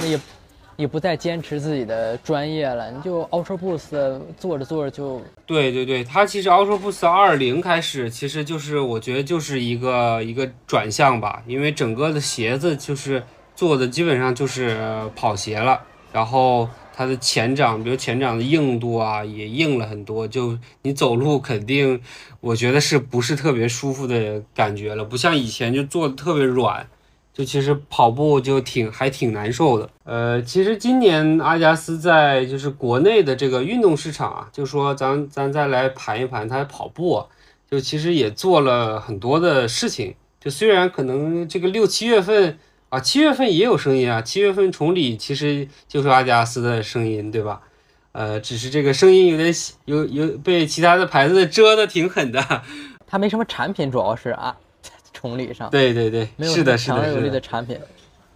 你不再坚持自己的专业了，你就 Ultra Boost 做着做着就……对对对，它其实 Ultra Boost 二零开始，其实就是我觉得就是一个一个转向吧，因为整个的鞋子就是做的基本上就是跑鞋了，然后它的前掌，比如前掌的硬度啊也硬了很多，就你走路肯定，我觉得是不是特别舒服的感觉了，不像以前就做的特别软。就其实跑步就挺还挺难受的，呃，其实今年阿迪达斯在就是国内的这个运动市场啊，就说咱咱再来盘一盘它跑步，就其实也做了很多的事情。就虽然可能这个六七月份啊，七月份也有声音啊，七月份崇礼其实就是阿迪达斯的声音，对吧？呃，只是这个声音有点有有被其他的牌子遮的挺狠的，<laughs> 它没什么产品，主要是啊。崇礼上，对对对，是的，是的，强有力的产品。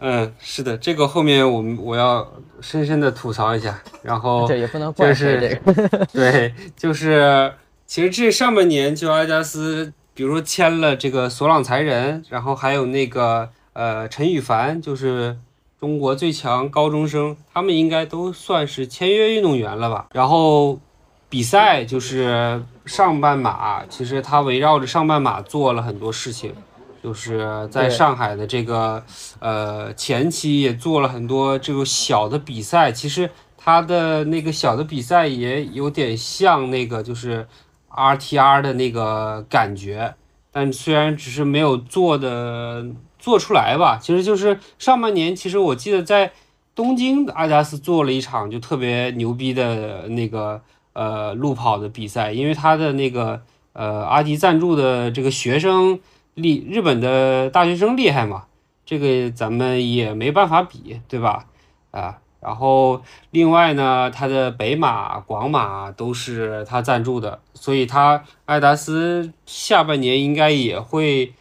嗯，是的，这个后面我们我要深深的吐槽一下，然后这也不能怪谁这个，对，就是其实这上半年就阿迪达斯，比如说签了这个索朗才人，然后还有那个呃陈羽凡，就是中国最强高中生，他们应该都算是签约运动员了吧？然后比赛就是上半马，其实他围绕着上半马做了很多事情。就是在上海的这个呃前期也做了很多这个小的比赛，其实他的那个小的比赛也有点像那个就是 R T R 的那个感觉，但虽然只是没有做的做出来吧，其实就是上半年，其实我记得在东京阿迪达斯做了一场就特别牛逼的那个呃路跑的比赛，因为他的那个呃阿迪赞助的这个学生厉日本的大学生厉害嘛，这个咱们也没办法比，对吧？啊。然后，另外呢，他的北马、广马都是他赞助的，所以他爱达斯下半年应该也会，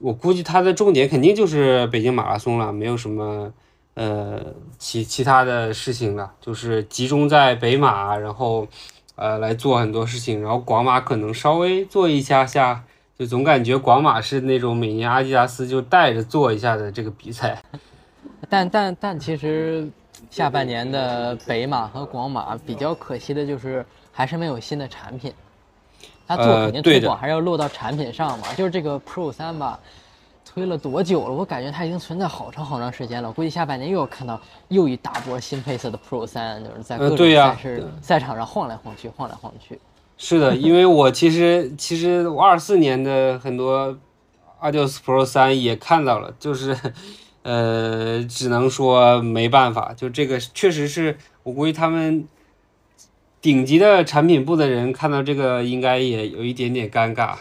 我估计他的重点肯定就是北京马拉松了，没有什么呃其其他的事情了，就是集中在北马，然后呃来做很多事情，然后广马可能稍微做一下下，就总感觉广马是那种每年阿迪达斯就带着做一下的这个比赛，<laughs> 但但但其实。下半年的北马和广马比较可惜的就是还是没有新的产品，他做肯定推广还是要落到产品上嘛。就是这个 Pro 三吧，推了多久了？我感觉它已经存在好长好长时间了。估计下半年又要看到又一大波新配色的 Pro 三，就是在各种赛事赛场上晃来晃去，晃来晃去。是的，<laughs> 因为我其实其实我二四年的很多 Adios Pro 三也看到了，就是。呃，只能说没办法，就这个确实是我估计他们顶级的产品部的人看到这个应该也有一点点尴尬。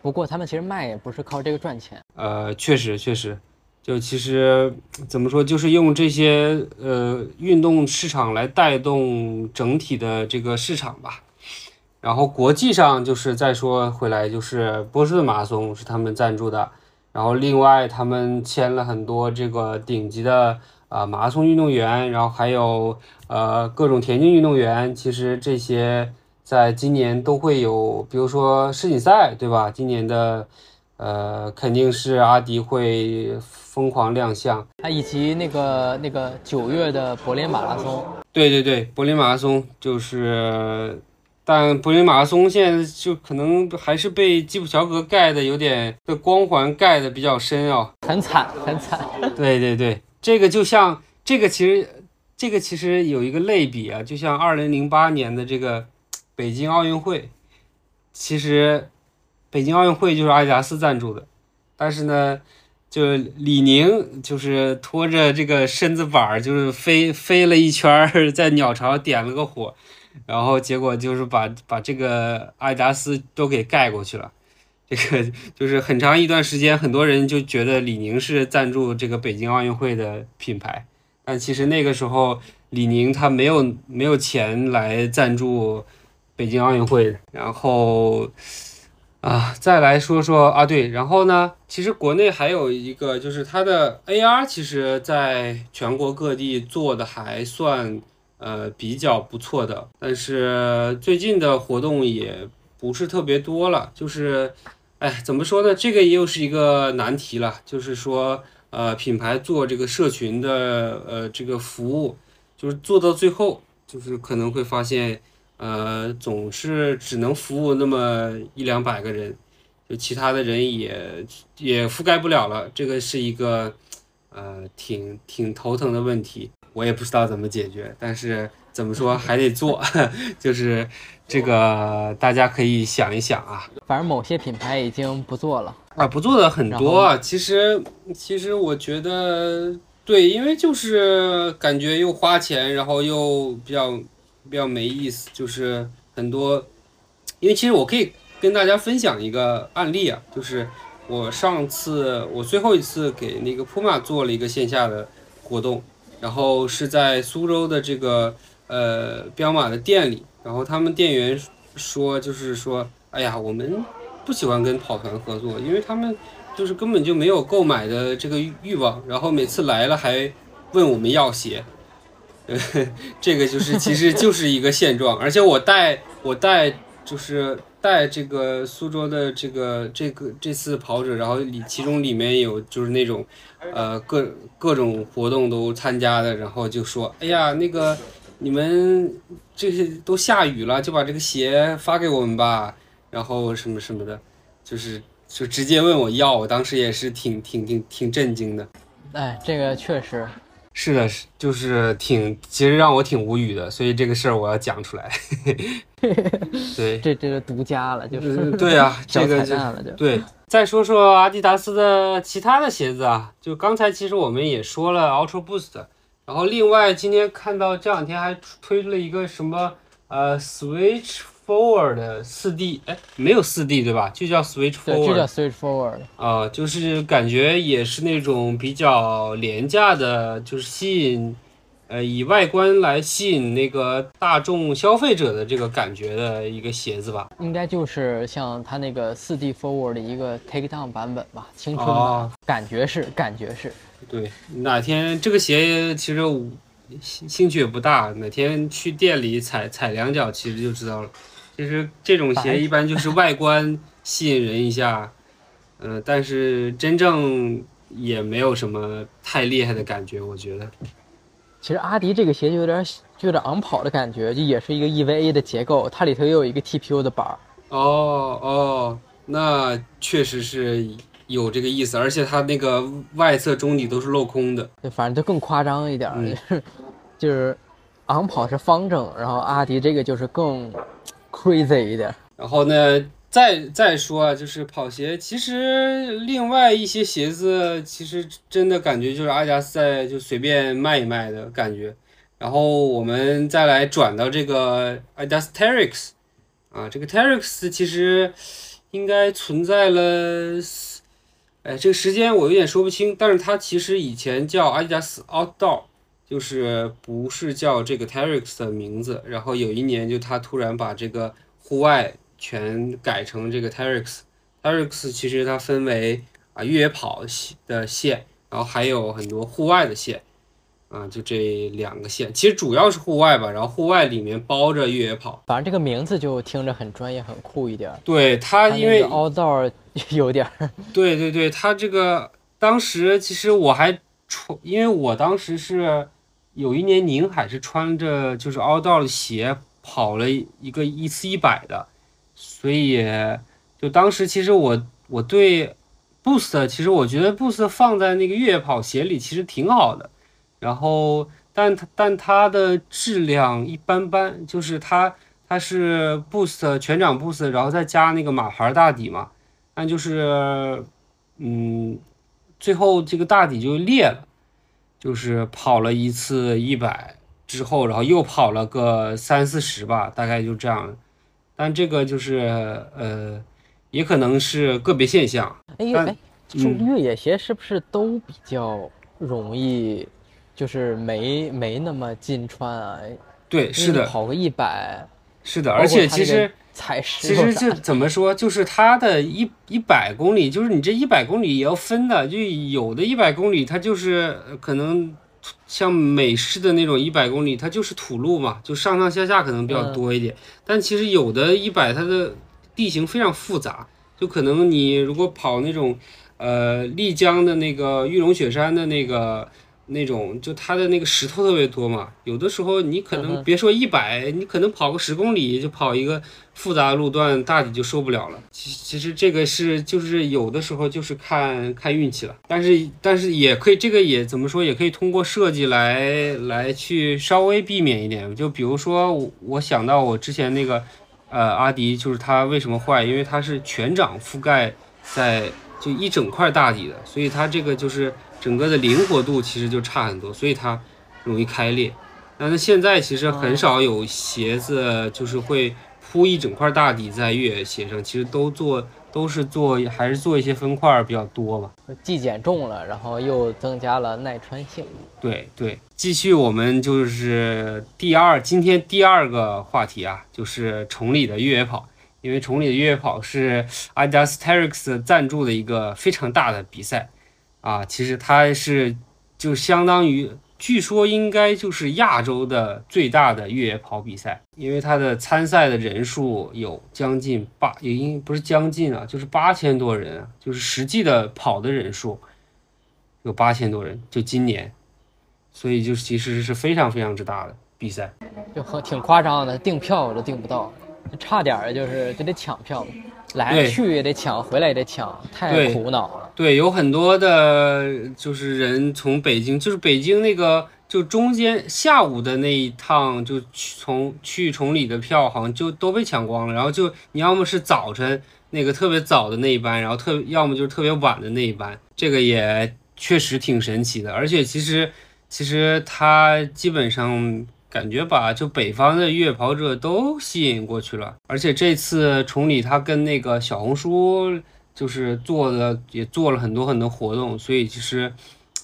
不过他们其实卖也不是靠这个赚钱。呃，确实确实，就其实怎么说，就是用这些呃运动市场来带动整体的这个市场吧。然后国际上就是再说回来，就是波士顿马拉松是他们赞助的。然后另外，他们签了很多这个顶级的啊马拉松运动员，然后还有呃各种田径运动员。其实这些在今年都会有，比如说世锦赛，对吧？今年的呃肯定是阿迪会疯狂亮相啊，以及那个那个九月的柏林马拉松。对对对，柏林马拉松就是。但柏林马拉松现在就可能还是被基普乔格盖的有点的光环盖的比较深啊，很惨很惨。<laughs> 对对对，这个就像这个其实这个其实有一个类比啊，就像二零零八年的这个北京奥运会，其实北京奥运会就是阿迪达斯赞助的，但是呢，就李宁就是拖着这个身子板儿，就是飞飞了一圈儿，在鸟巢点了个火。然后结果就是把把这个阿迪达斯都给盖过去了，这个就是很长一段时间，很多人就觉得李宁是赞助这个北京奥运会的品牌，但其实那个时候李宁他没有没有钱来赞助北京奥运会。然后啊，再来说说啊，对，然后呢，其实国内还有一个就是它的 AR，其实在全国各地做的还算。呃，比较不错的，但是最近的活动也不是特别多了。就是，哎，怎么说呢？这个又是一个难题了。就是说，呃，品牌做这个社群的呃这个服务，就是做到最后，就是可能会发现，呃，总是只能服务那么一两百个人，就其他的人也也覆盖不了了。这个是一个呃挺挺头疼的问题。我也不知道怎么解决，但是怎么说还得做，<laughs> 就是这个大家可以想一想啊。反正某些品牌已经不做了啊，不做的很多。其实其实我觉得对，因为就是感觉又花钱，然后又比较比较没意思，就是很多。因为其实我可以跟大家分享一个案例啊，就是我上次我最后一次给那个 Puma 做了一个线下的活动。然后是在苏州的这个呃彪马的店里，然后他们店员说，就是说，哎呀，我们不喜欢跟跑团合作，因为他们就是根本就没有购买的这个欲望，然后每次来了还问我们要鞋，<laughs> 这个就是其实就是一个现状，而且我带我带就是。带这个苏州的这个这个这次跑者，然后里其中里面有就是那种，呃各各种活动都参加的，然后就说，哎呀那个你们这些都下雨了，就把这个鞋发给我们吧，然后什么什么的，就是就直接问我要，我当时也是挺挺挺挺震惊的。哎，这个确实。是的，是就是挺，其实让我挺无语的，所以这个事儿我要讲出来。<laughs> 对，这这个独家了，就是 <laughs> 对啊，这个就。对。再说说阿迪达斯的其他的鞋子啊，就刚才其实我们也说了 Ultra Boost，然后另外今天看到这两天还推了一个什么呃 Switch Forward 四 D，哎，没有四 D 对吧？就叫 Switch 对，就叫 Forward 就叫。Switch Forward。啊、就是感觉也是那种比较廉价的，就是吸引，呃，以外观来吸引那个大众消费者的这个感觉的一个鞋子吧。应该就是像它那个四 D Forward 的一个 Take Down 版本吧，青春版，哦感觉是感觉是。对，哪天这个鞋其实兴兴趣也不大，哪天去店里踩踩两脚，其实就知道了。其实这种鞋一般就是外观吸引人一下，嗯、但是真正也没有什么太厉害的感觉，我觉得。其实阿迪这个鞋就有点就有点昂跑的感觉，就也是一个 EVA 的结构，它里头也有一个 TPU 的板儿。哦哦，那确实是有这个意思，而且它那个外侧中底都是镂空的。对反正就更夸张一点，嗯就是就是昂跑是方正，然后阿迪这个就是更 crazy 一点。然后呢，再再说啊，就是跑鞋，其实另外一些鞋子，其实真的感觉就是阿迪达斯在就随便卖一卖的感觉。然后我们再来转到这个 Adidas Terrex 啊，这个 Terrex 其实应该存在了，哎，这个时间我有点说不清，但是它其实以前叫阿迪达斯 Outdoor。就是不是叫这个 Terrex 的名字，然后有一年就他突然把这个户外全改成这个 Terrex。Terrex 其实它分为啊越野跑的线，然后还有很多户外的线，啊就这两个线，其实主要是户外吧，然后户外里面包着越野跑。反正这个名字就听着很专业、很酷一点儿。对它，因为那个 outdoor <laughs> 有点儿，对对对，它这个当时其实我还出，因为我当时是有一年宁海是穿着就是凹道的鞋跑了一个一次一百的，所以就当时其实我我对 Boost 其实我觉得 Boost 放在那个越野跑鞋里其实挺好的，然后但它但它的质量一般般，就是它它是 Boost 全掌 Boost，然后再加那个马牌大底嘛。但就是，嗯，最后这个大底就裂了，就是跑了一次一百之后，然后又跑了个三四十吧，大概就这样。但这个就是呃，也可能是个别现象。但哎哎，就越野鞋是不是都比较容易，就是没没那么禁穿啊？对，是的，跑个一百，是的，而且其实。其实头啥的就怎么说，就是它的一一百公里，就是你这一百公里也要分的，就有的一百公里它就是呃可能像美式的那种一百公里，它就是土路嘛，就上上下下可能比较嗯多一点。但其实有的一百它的地形非常复杂，就可能你如果跑那种呃丽江的那个玉龙雪山的那个。那种就它的那个石头特别多嘛，有的时候你可嗯能别说一百、你可能跑个十公里就跑一个复杂的路段，大体就受不了了。其其实这个是就是有的时候就是看看运气了，但是但是也可以，这个也怎么说，也可以通过设计来来去稍微避免一点。就比如说我我想到我之前那个呃阿迪，就是它为什么坏，因为它是全掌覆盖在就一整块大底的，所以它这个就是整个的灵活度其实就差很多，所以它容易开裂。但是现在其实很少有鞋子就是会铺一整块大底在越野鞋上，其实都做都是做还是做一些分块儿比较多吧。既减重了，然后又增加了耐穿性。对对，继续我们就是第二今天第二个话题啊，就是崇礼的越野跑，因为崇礼的越野跑是 Adidas Terrex 赞助的一个非常大的比赛啊，其实它是就相当于。据说应该就是亚洲的最大的越野跑比赛，因为它的参赛的人数有将近八，也应不是将近啊，就是八千多人啊，就是实际的跑的人数有八千多人，就今年，所以就其实是非常非常之大的比赛。就很挺夸张的，订票我都订不到，差点儿就是就得抢票，来去也得抢，回来也得抢，太苦恼了。对，有很多的，就是人从北京，就是北京那个，就中间下午的那一趟，就从去崇礼的票，好像就都被抢光了。然后就你要么是早晨那个特别早的那一班，然后特要么就是特别晚的那一班，这个也确实挺神奇的。而且其实其实他基本上感觉把就北方的越野跑者都吸引过去了。而且这次崇礼他跟那个小红书。就是做的也做了很多很多活动，所以其实，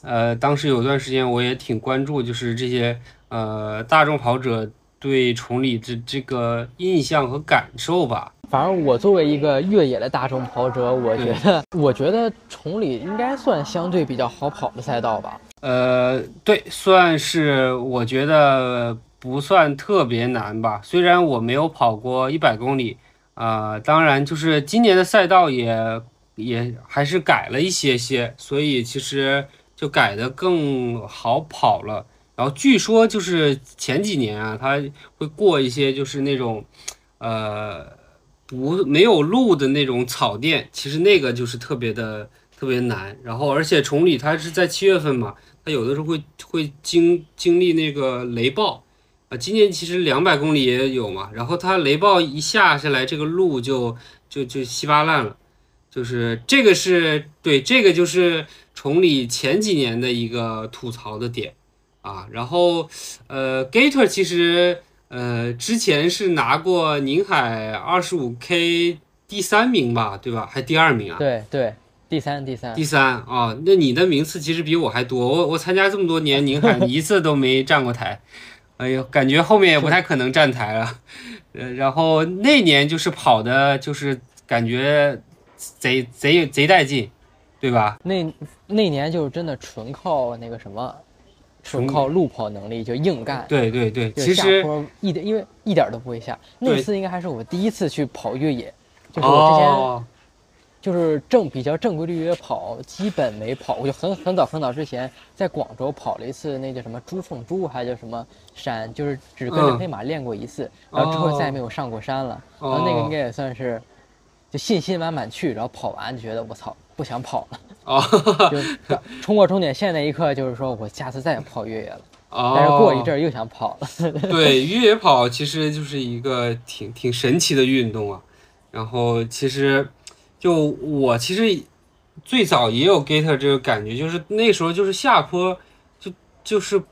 呃，当时有段时间我也挺关注，就是这些呃大众跑者对崇礼这这个印象和感受吧。反正我作为一个越野的大众跑者，我觉得我觉得崇礼应该算相对比较好跑的赛道吧。呃，对，算是我觉得不算特别难吧。虽然我没有跑过一百公里。啊，当然，就是今年的赛道也也还是改了一些些，所以其实就改的更好跑了。然后据说就是前几年啊，他会过一些就是那种，呃，不没有路的那种草甸，其实那个就是特别的特别难。然后而且崇礼它是在七月份嘛，它有的时候会会经经历那个雷暴。今年其实两百公里也有嘛，然后它雷暴一下下来，这个路就就就稀巴烂了，就是这个是对这个就是崇礼前几年的一个吐槽的点啊。然后呃，Gator 其实呃之前是拿过宁海二十五 K 第三名吧，对吧？还第二名啊？对对，第三第三第三啊。那你的名次其实比我还多，我我参加这么多年宁海，<laughs> 一次都没站过台。哎呦，感觉后面也不太可能站台了，呃，然后那年就是跑的，就是感觉贼贼贼带劲，对吧？那那年就是真的纯靠那个什么，纯靠路跑能力就硬干。对对对，其实一点因为一点都不会下。那次应该还是我第一次去跑越野，就是我之前。就是正比较正规的越野跑，基本没跑。我就很很早很早之前在广州跑了一次，那叫什么珠凤珠还叫什么山，就是只跟着黑马练过一次，然后之后再也没有上过山了。然后那个应该也算是，就信心满满去，然后跑完就觉得我操不想跑了。哦，<laughs> 就冲过终点线那一刻，就是说我下次再也不跑越野了。哦，但是过一阵又想跑了。对，<laughs> 越野跑其实就是一个挺挺神奇的运动啊。然后其实。就我其实最早也有 Gator 这个感觉，就是那时候就是下坡，就就是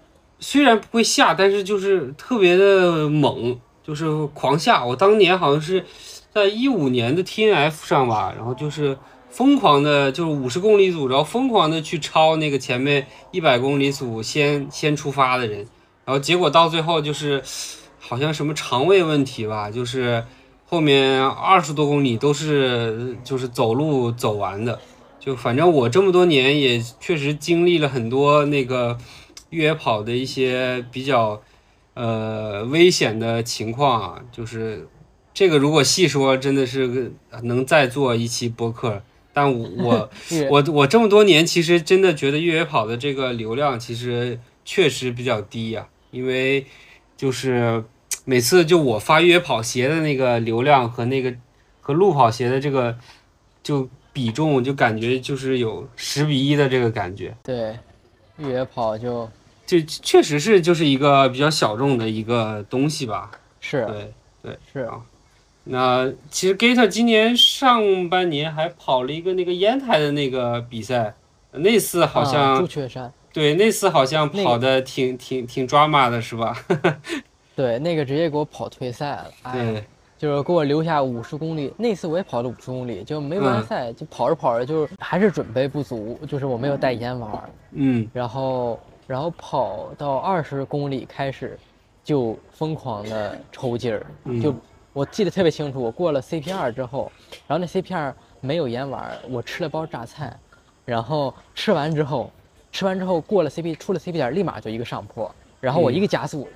虽然不会下，但是就是特别的猛，就是狂下。我当年好像是在一五年的 TNF 上吧，然后就是疯狂的，就是五十公里组，然后疯狂的去超那个前面一百公里组先先出发的人，然后结果到最后就是好像什么肠胃问题吧，就是。后面二十多公里都是就是走路走完的，就反正我这么多年也确实经历了很多那个越野跑的一些比较呃危险的情况啊，就是这个如果细说真的是能再做一期播客，但我 <laughs> 我我这么多年其实真的觉得越野跑的这个流量其实确实比较低呀，因为就是。每次就我发越野跑鞋的那个流量和那个和路跑鞋的这个就比重，就感觉就是有十比一的这个感觉。对，越野跑就就确实是就是一个比较小众的一个东西吧。是，对对是啊。那其实 Gator 今年上半年还跑了一个那个烟台的那个比赛，那次好像朱雀山。对，那次好像跑的挺挺挺抓马的是吧？<laughs> 对，那个直接给我跑退赛了，哎，就是给我留下五十公里。那次我也跑了五十公里，就没完赛，就跑着跑着就还是准备不足，就是我没有带烟丸，嗯，然后然后跑到二十公里开始，就疯狂的抽筋儿，就我记得特别清楚，我过了 CP2 之后，然后那 CP2 没有盐丸，我吃了包榨菜，然后吃完之后，吃完之后过了 CP 出了 CP 点，立马就一个上坡，然后我一个加速。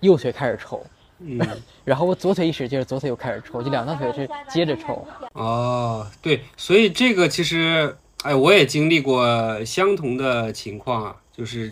右腿开始抽，嗯，<laughs> 然后我左腿一使劲，左腿又开始抽，就两条腿是接着抽。<laughs> 哦，对，所以这个其实，哎，我也经历过相同的情况啊，就是，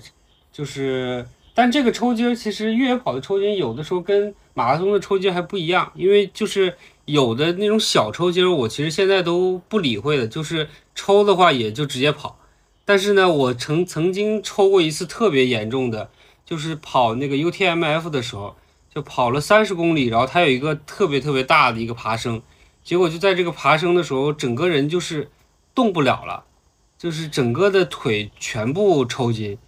就是，但这个抽筋其实越野跑的抽筋有的时候跟马拉松的抽筋还不一样，因为就是有的那种小抽筋儿，我其实现在都不理会的，就是抽的话也就直接跑。但是呢，我曾曾经抽过一次特别严重的，就是跑那个 UTMF 的时候，就跑了三十公里，然后它有一个特别特别大的一个爬升，结果就在这个爬升的时候，整个人就是动不了了，就是整个的腿全部抽筋，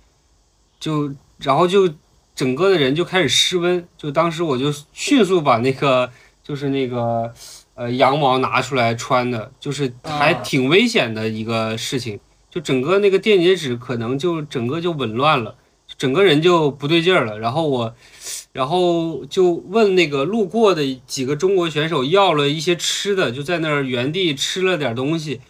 就然后就整个的人就开始失温，就当时我就迅速把那个就是那个呃羊毛拿出来穿的，就是还挺危险的一个事情。就整个那个电解质可能就整个就紊乱了，整个人就不对劲儿了。然后我，然后就问那个路过的几个中国选手要了一些吃的，就在那儿原地吃了点东西，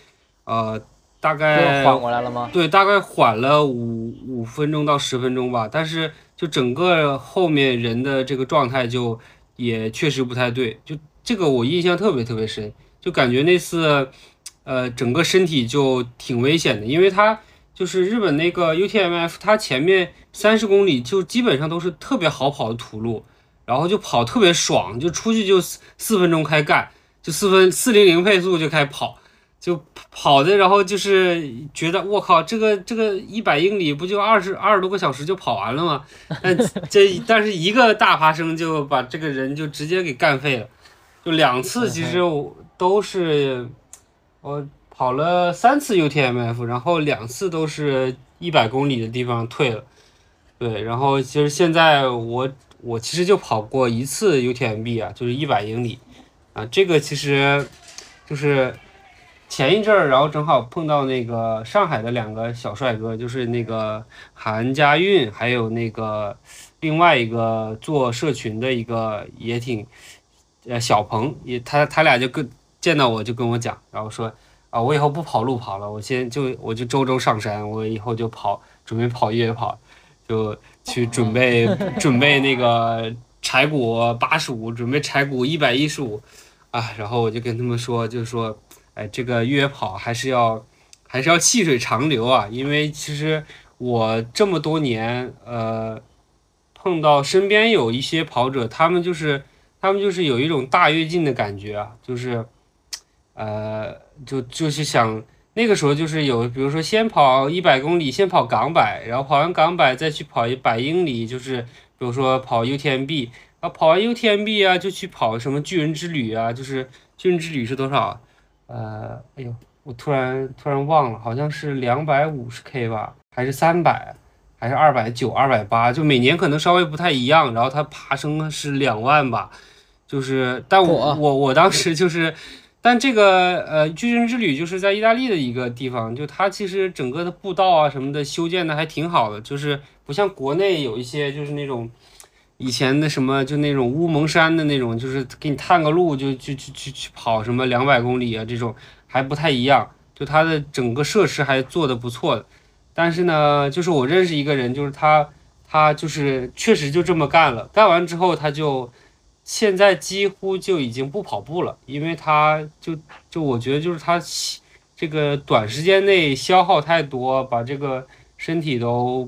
呃，大概缓过来了吗？对，大概缓了五五分钟到十分钟吧。但是就整个后面人的这个状态就也确实不太对，就这个我印象特别特别深，就感觉那次。呃，整个身体就挺危险的，因为它就是日本那个 UTMF，它前面三十公里就基本上都是特别好跑的土路，然后就跑特别爽，就出去就四四分钟开干，就四分四零零配速就开始跑，就跑的，然后就是觉得我靠，这个这个一百英里不就二十二十多个小时就跑完了吗？但 <laughs> 这但是一个大爬升就把这个人就直接给干废了，就两次其实我都是。我跑了三次 UTMF，然后两次都是一百公里的地方退了。对，然后其实现在我我其实就跑过一次 UTMB 啊，就是一百英里啊。这个其实就是前一阵儿，然后正好碰到那个上海的两个小帅哥，就是那个韩家运，还有那个另外一个做社群的一个也挺呃小鹏，也他他俩就跟。见到我就跟我讲，然后说啊，我以后不跑路跑了，我先就我就周周上山，我以后就跑，准备跑越野跑，就去准备准备那个柴谷八十五，准备柴谷一百一十五，啊，然后我就跟他们说，就是说，哎，这个越野跑还是要还是要细水长流啊，因为其实我这么多年，呃，碰到身边有一些跑者，他们就是他们就是有一种大跃进的感觉啊，就是。呃，就就是想那个时候就是有，比如说先跑一百公里，先跑港百，然后跑完港百再去跑一百英里，就是比如说跑 UTMB，啊，跑完 UTMB 啊，就去跑什么巨人之旅啊，就是巨人之旅是多少？呃，哎呦，我突然突然忘了，好像是两百五十 K 吧，还是三百，还是二百九、二百八？就每年可能稍微不太一样，然后它爬升是两万吧，就是，但我我我当时就是。但这个呃，巨人之旅就是在意大利的一个地方，就它其实整个的步道啊什么的修建的还挺好的，就是不像国内有一些就是那种以前的什么就那种乌蒙山的那种，就是给你探个路就去去去去跑什么两百公里啊这种还不太一样，就它的整个设施还做的不错的。但是呢，就是我认识一个人，就是他他就是确实就这么干了，干完之后他就。现在几乎就已经不跑步了，因为他就就我觉得就是他这个短时间内消耗太多，把这个身体都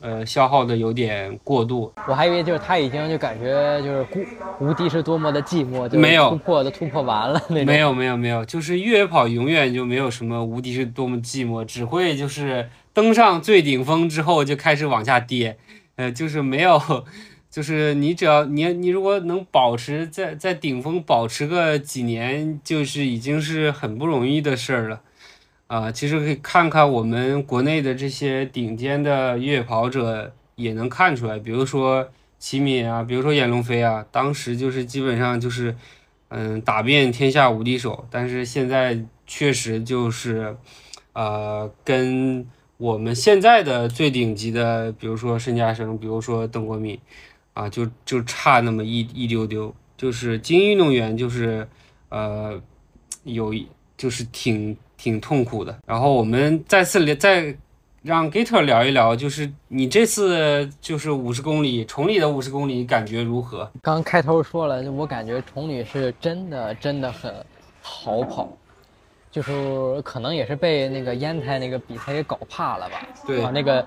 呃消耗的有点过度。我还以为就是他已经就感觉就是孤无敌是多么的寂寞，就没有突破的突破完了那种。没有没有没有，就是越野跑永远就没有什么无敌是多么寂寞，只会就是登上最顶峰之后就开始往下跌，呃，就是没有。<laughs> 就是你只要你你如果能保持在在顶峰保持个几年，就是已经是很不容易的事儿了，啊，其实可以看看我们国内的这些顶尖的越野跑者也能看出来，比如说齐敏啊，比如说闫龙飞啊，当时就是基本上就是嗯打遍天下无敌手，但是现在确实就是呃跟我们现在的最顶级的，比如说申嘉生，比如说邓国敏。啊，就就差那么一一丢丢，就是精英运动员，就是呃，有就是挺挺痛苦的。然后我们再次聊，再让 Gator 聊一聊，就是你这次就是五十公里崇礼的五十公里感觉如何？刚开头说了，我感觉崇礼是真的真的很好跑。就是可能也是被那个烟台那个比赛给搞怕了吧？对，那个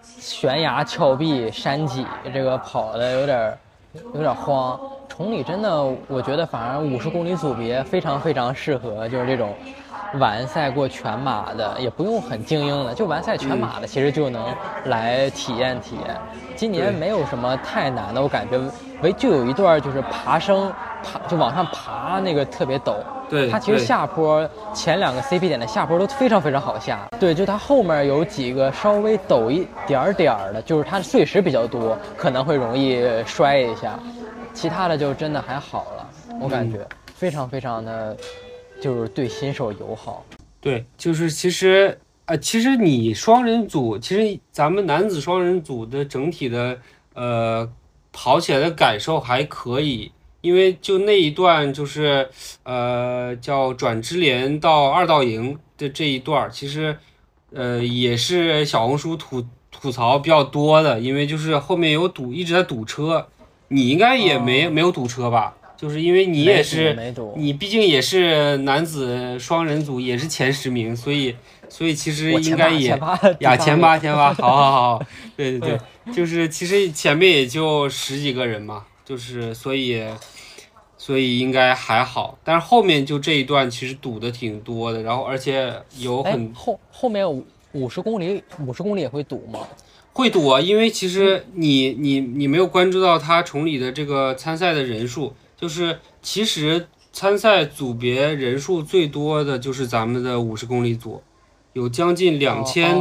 悬崖峭壁山脊，这个跑的有点有点慌。崇礼真的，我觉得反而五十公里组别非常非常适合，就是这种完赛过全马的，也不用很精英的，就完赛全马的，其实就能来体验体验。今年没有什么太难的，我感觉唯就有一段就是爬升，爬就往上爬那个特别陡。对，它其实下坡前两个 CP 点的下坡都非常非常好下。对，就它后面有几个稍微陡一点点儿的，就是它碎石比较多，可能会容易摔一下。其他的就真的还好了，我感觉非常非常的，就是对新手友好。对，就是其实呃，其实你双人组，其实咱们男子双人组的整体的呃跑起来的感受还可以，因为就那一段就是呃叫转支连到二道营的这一段，其实呃也是小红书吐吐槽比较多的，因为就是后面有堵，一直在堵车。你应该也没没有堵车吧？就是因为你也是，你毕竟也是男子双人组，也是前十名，所以所以其实应该也呀前八前八，好好好，<laughs> 对对对，就是其实前面也就十几个人嘛，就是所以所以应该还好，但是后面就这一段其实堵的挺多的，然后而且有很后后面五五十公里五十公里也会堵吗？会堵啊，因为其实你你你没有关注到他崇礼的这个参赛的人数，就是其实参赛组别人数最多的就是咱们的五十公里组，有将近两千，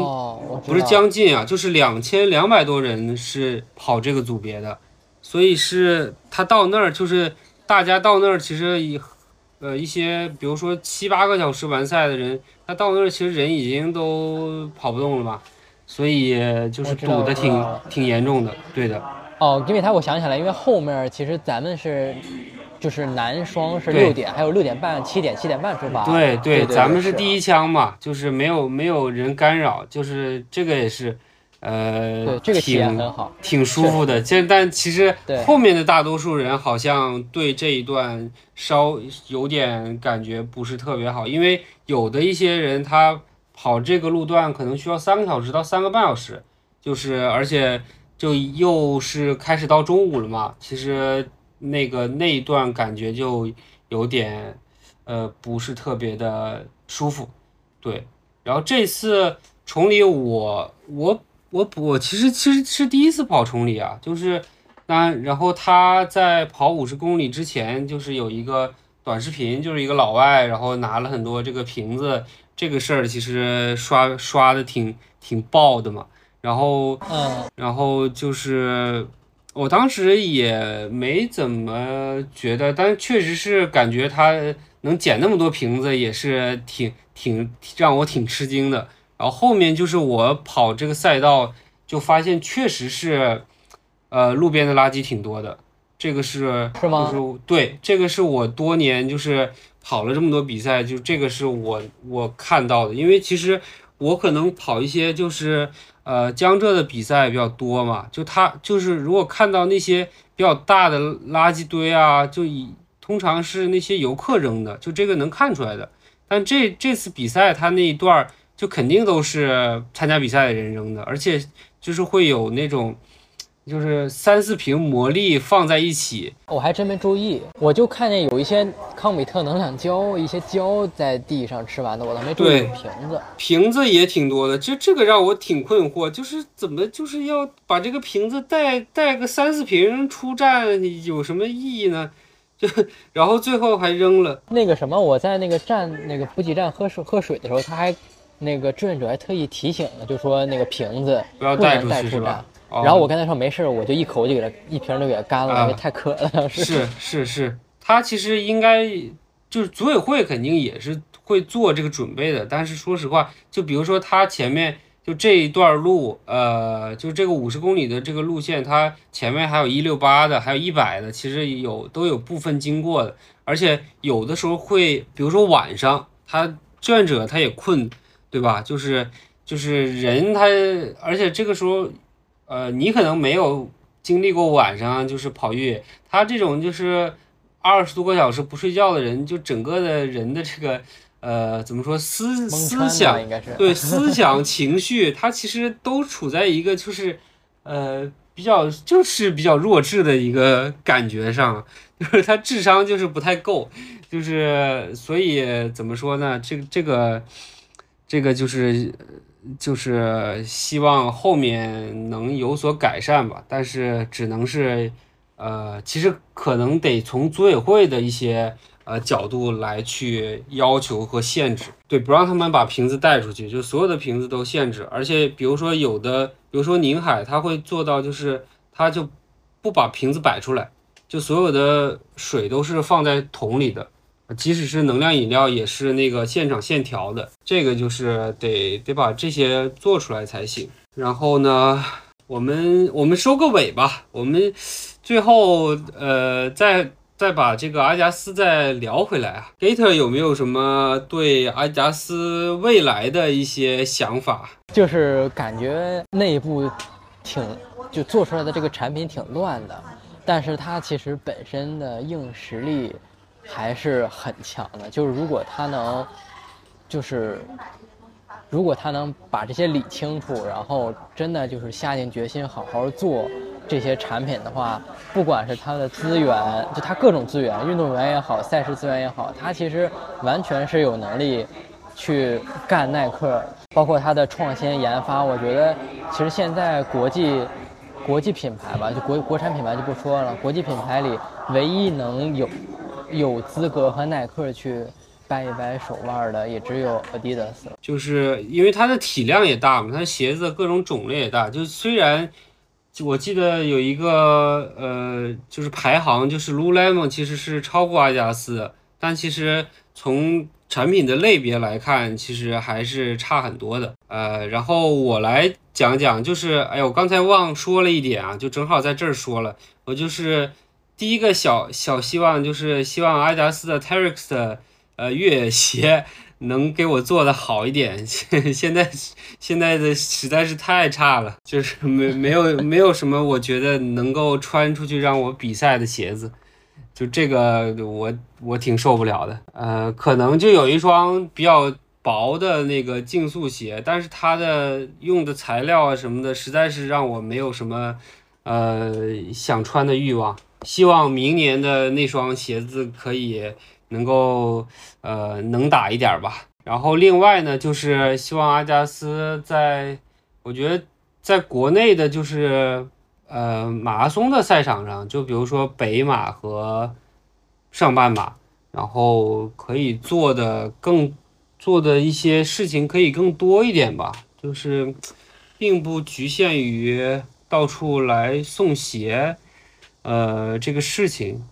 不是将近啊，就是两千两百多人是跑这个组别的，所以是他到那儿就是大家到那儿其实一呃一些比如说七八个小时完赛的人，他到那儿其实人已经都跑不动了吧。所以就是堵的挺挺严重的，对的。哦，因为他我想起来，因为后面其实咱们是，就是男双是六点，还有六点半、七点、七点半出发。对对，咱们是第一枪嘛，就是没有没有人干扰，就是这个也是，呃，对这个体验很好，挺舒服的。这但其实后面的大多数人好像对这一段稍有点感觉不是特别好，因为有的一些人他。跑这个路段可能需要三个小时到三个半小时，就是而且就又是开始到中午了嘛，其实那个那一段感觉就有点，呃，不是特别的舒服，对。然后这次崇礼我我我我其实其实是第一次跑崇礼啊，就是那然后他在跑五十公里之前就是有一个短视频，就是一个老外，然后拿了很多这个瓶子。这个事儿其实刷刷的挺挺爆的嘛，然后，嗯，然后就是我当时也没怎么觉得，但确实是感觉他能捡那么多瓶子也是挺挺让我挺吃惊的。然后后面就是我跑这个赛道就发现确实是，呃，路边的垃圾挺多的，这个是是吗？就是对，这个是我多年就是。跑了这么多比赛，就这个是我我看到的，因为其实我可能跑一些就是呃江浙的比赛比较多嘛，就他就是如果看到那些比较大的垃圾堆啊，就以通常是那些游客扔的，就这个能看出来的。但这这次比赛他那一段就肯定都是参加比赛的人扔的，而且就是会有那种。就是三四瓶魔力放在一起，我还真没注意，我就看见有一些康比特能量胶，一些胶在地上吃完的，我倒没注意瓶子。瓶子也挺多的，就这个让我挺困惑，就是怎么就是要把这个瓶子带带个三四瓶出站，有什么意义呢？就然后最后还扔了。那个什么，我在那个站那个补给站喝水喝水的时候，他还那个志愿者还特意提醒了，就说那个瓶子不要带出去是吧？然后我跟他说没事，我就一口就给他一瓶就给他干了，因为太渴了。是是是，他其实应该就是组委会肯定也是会做这个准备的。但是说实话，就比如说他前面就这一段路，呃，就这个五十公里的这个路线，他前面还有一六八的，还有一百的，其实有都有部分经过的。而且有的时候会，比如说晚上，他志愿者他也困，对吧？就是就是人他，而且这个时候。呃，你可能没有经历过晚上就是跑越野，他这种就是二十多个小时不睡觉的人，就整个的人的这个呃怎么说思思想对思想情绪，他其实都处在一个就是呃比较就是比较弱智的一个感觉上，<laughs> 就是他智商就是不太够，就是所以怎么说呢？这个这个这个就是就是希望后面能有所改善吧，但是只能是呃，其实可能得从组委会的一些。呃，角度来去要求和限制，对，不让他们把瓶子带出去，就所有的瓶子都限制。而且，比如说有的，比如说宁海，他会做到，就是他就不把瓶子摆出来，就所有的水都是放在桶里的，即使是能量饮料也是那个现场现调的。这个就是得得把这些做出来才行。然后呢，我们我们收个尾吧，我们最后呃再。再把这个阿加斯再聊回来啊，Gator 有没有什么对阿加斯未来的一些想法？就是感觉内部挺就做出来的这个产品挺乱的，但是它其实本身的硬实力还是很强的。就是如果他能，就是如果他能把这些理清楚，然后真的就是下定决心好好做。这些产品的话，不管是他的资源，就他各种资源，运动员也好，赛事资源也好，他其实完全是有能力去干耐克。包括它的创新研发，我觉得其实现在国际国际品牌吧，就国国产品牌就不说了，国际品牌里唯一能有有资格和耐克去掰一掰手腕的，也只有 Adidas 了。就是因为它的体量也大嘛，它鞋子各种种类也大，就虽然。我记得有一个呃，就是排行，就是 Lululemon 其实是超过阿迪达斯，但其实从产品的类别来看，其实还是差很多的。呃，然后我来讲讲，就是哎呦，我刚才忘说了一点啊，就正好在这儿说了，我就是第一个小小希望，就是希望阿迪达斯的 Terrex 的呃越野鞋。能给我做的好一点，现 <laughs> 现在现在的实在是太差了，就是没没有没有什么我觉得能够穿出去让我比赛的鞋子，就这个我我挺受不了的。呃，可能就有一双比较薄的那个竞速鞋，但是它的用的材料啊什么的，实在是让我没有什么呃想穿的欲望。希望明年的那双鞋子可以。能够呃能打一点吧，然后另外呢，就是希望阿加斯在，我觉得在国内的，就是呃马拉松的赛场上，就比如说北马和上半马，然后可以做的更做的一些事情可以更多一点吧，就是并不局限于到处来送鞋，呃这个事情，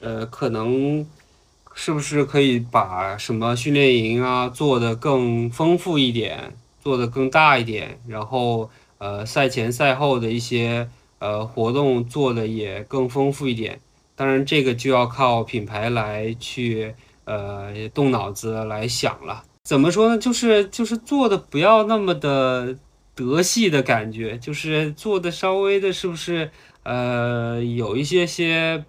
呃可能。是不是可以把什么训练营啊做得更丰富一点，做得更大一点，然后呃赛前赛后的一些呃活动做的也更丰富一点。当然这个就要靠品牌来去呃动脑子来想了。怎么说呢？就是就是做的不要那么的德系的感觉，就是做的稍微的，是不是呃有一些些。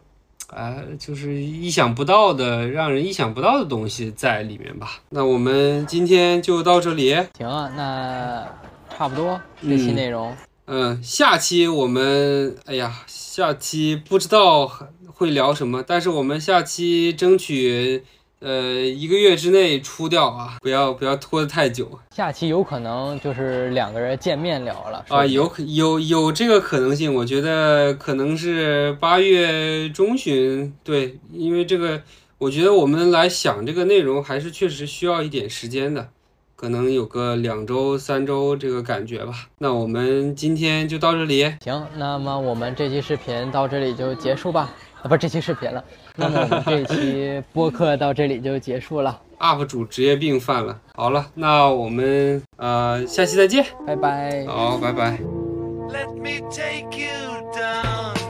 呃，就是意想不到的，让人意想不到的东西在里面吧。那我们今天就到这里。行啊，那差不多这期内容。嗯，下期我们，哎呀，下期不知道会聊什么，但是我们下期争取。呃，一个月之内出掉啊，不要不要拖得太久。下期有可能就是两个人见面聊了啊，有可有有这个可能性，我觉得可能是八月中旬。对，因为这个，我觉得我们来想这个内容还是确实需要一点时间的，可能有个两周三周这个感觉吧。那我们今天就到这里。行，那么我们这期视频到这里就结束吧。啊，不是这期视频了。<laughs> 那么我们这期播客到这里就结束了。UP 主职业病犯了。好了，那我们呃下期再见，拜拜。好，拜拜。Let me take you down.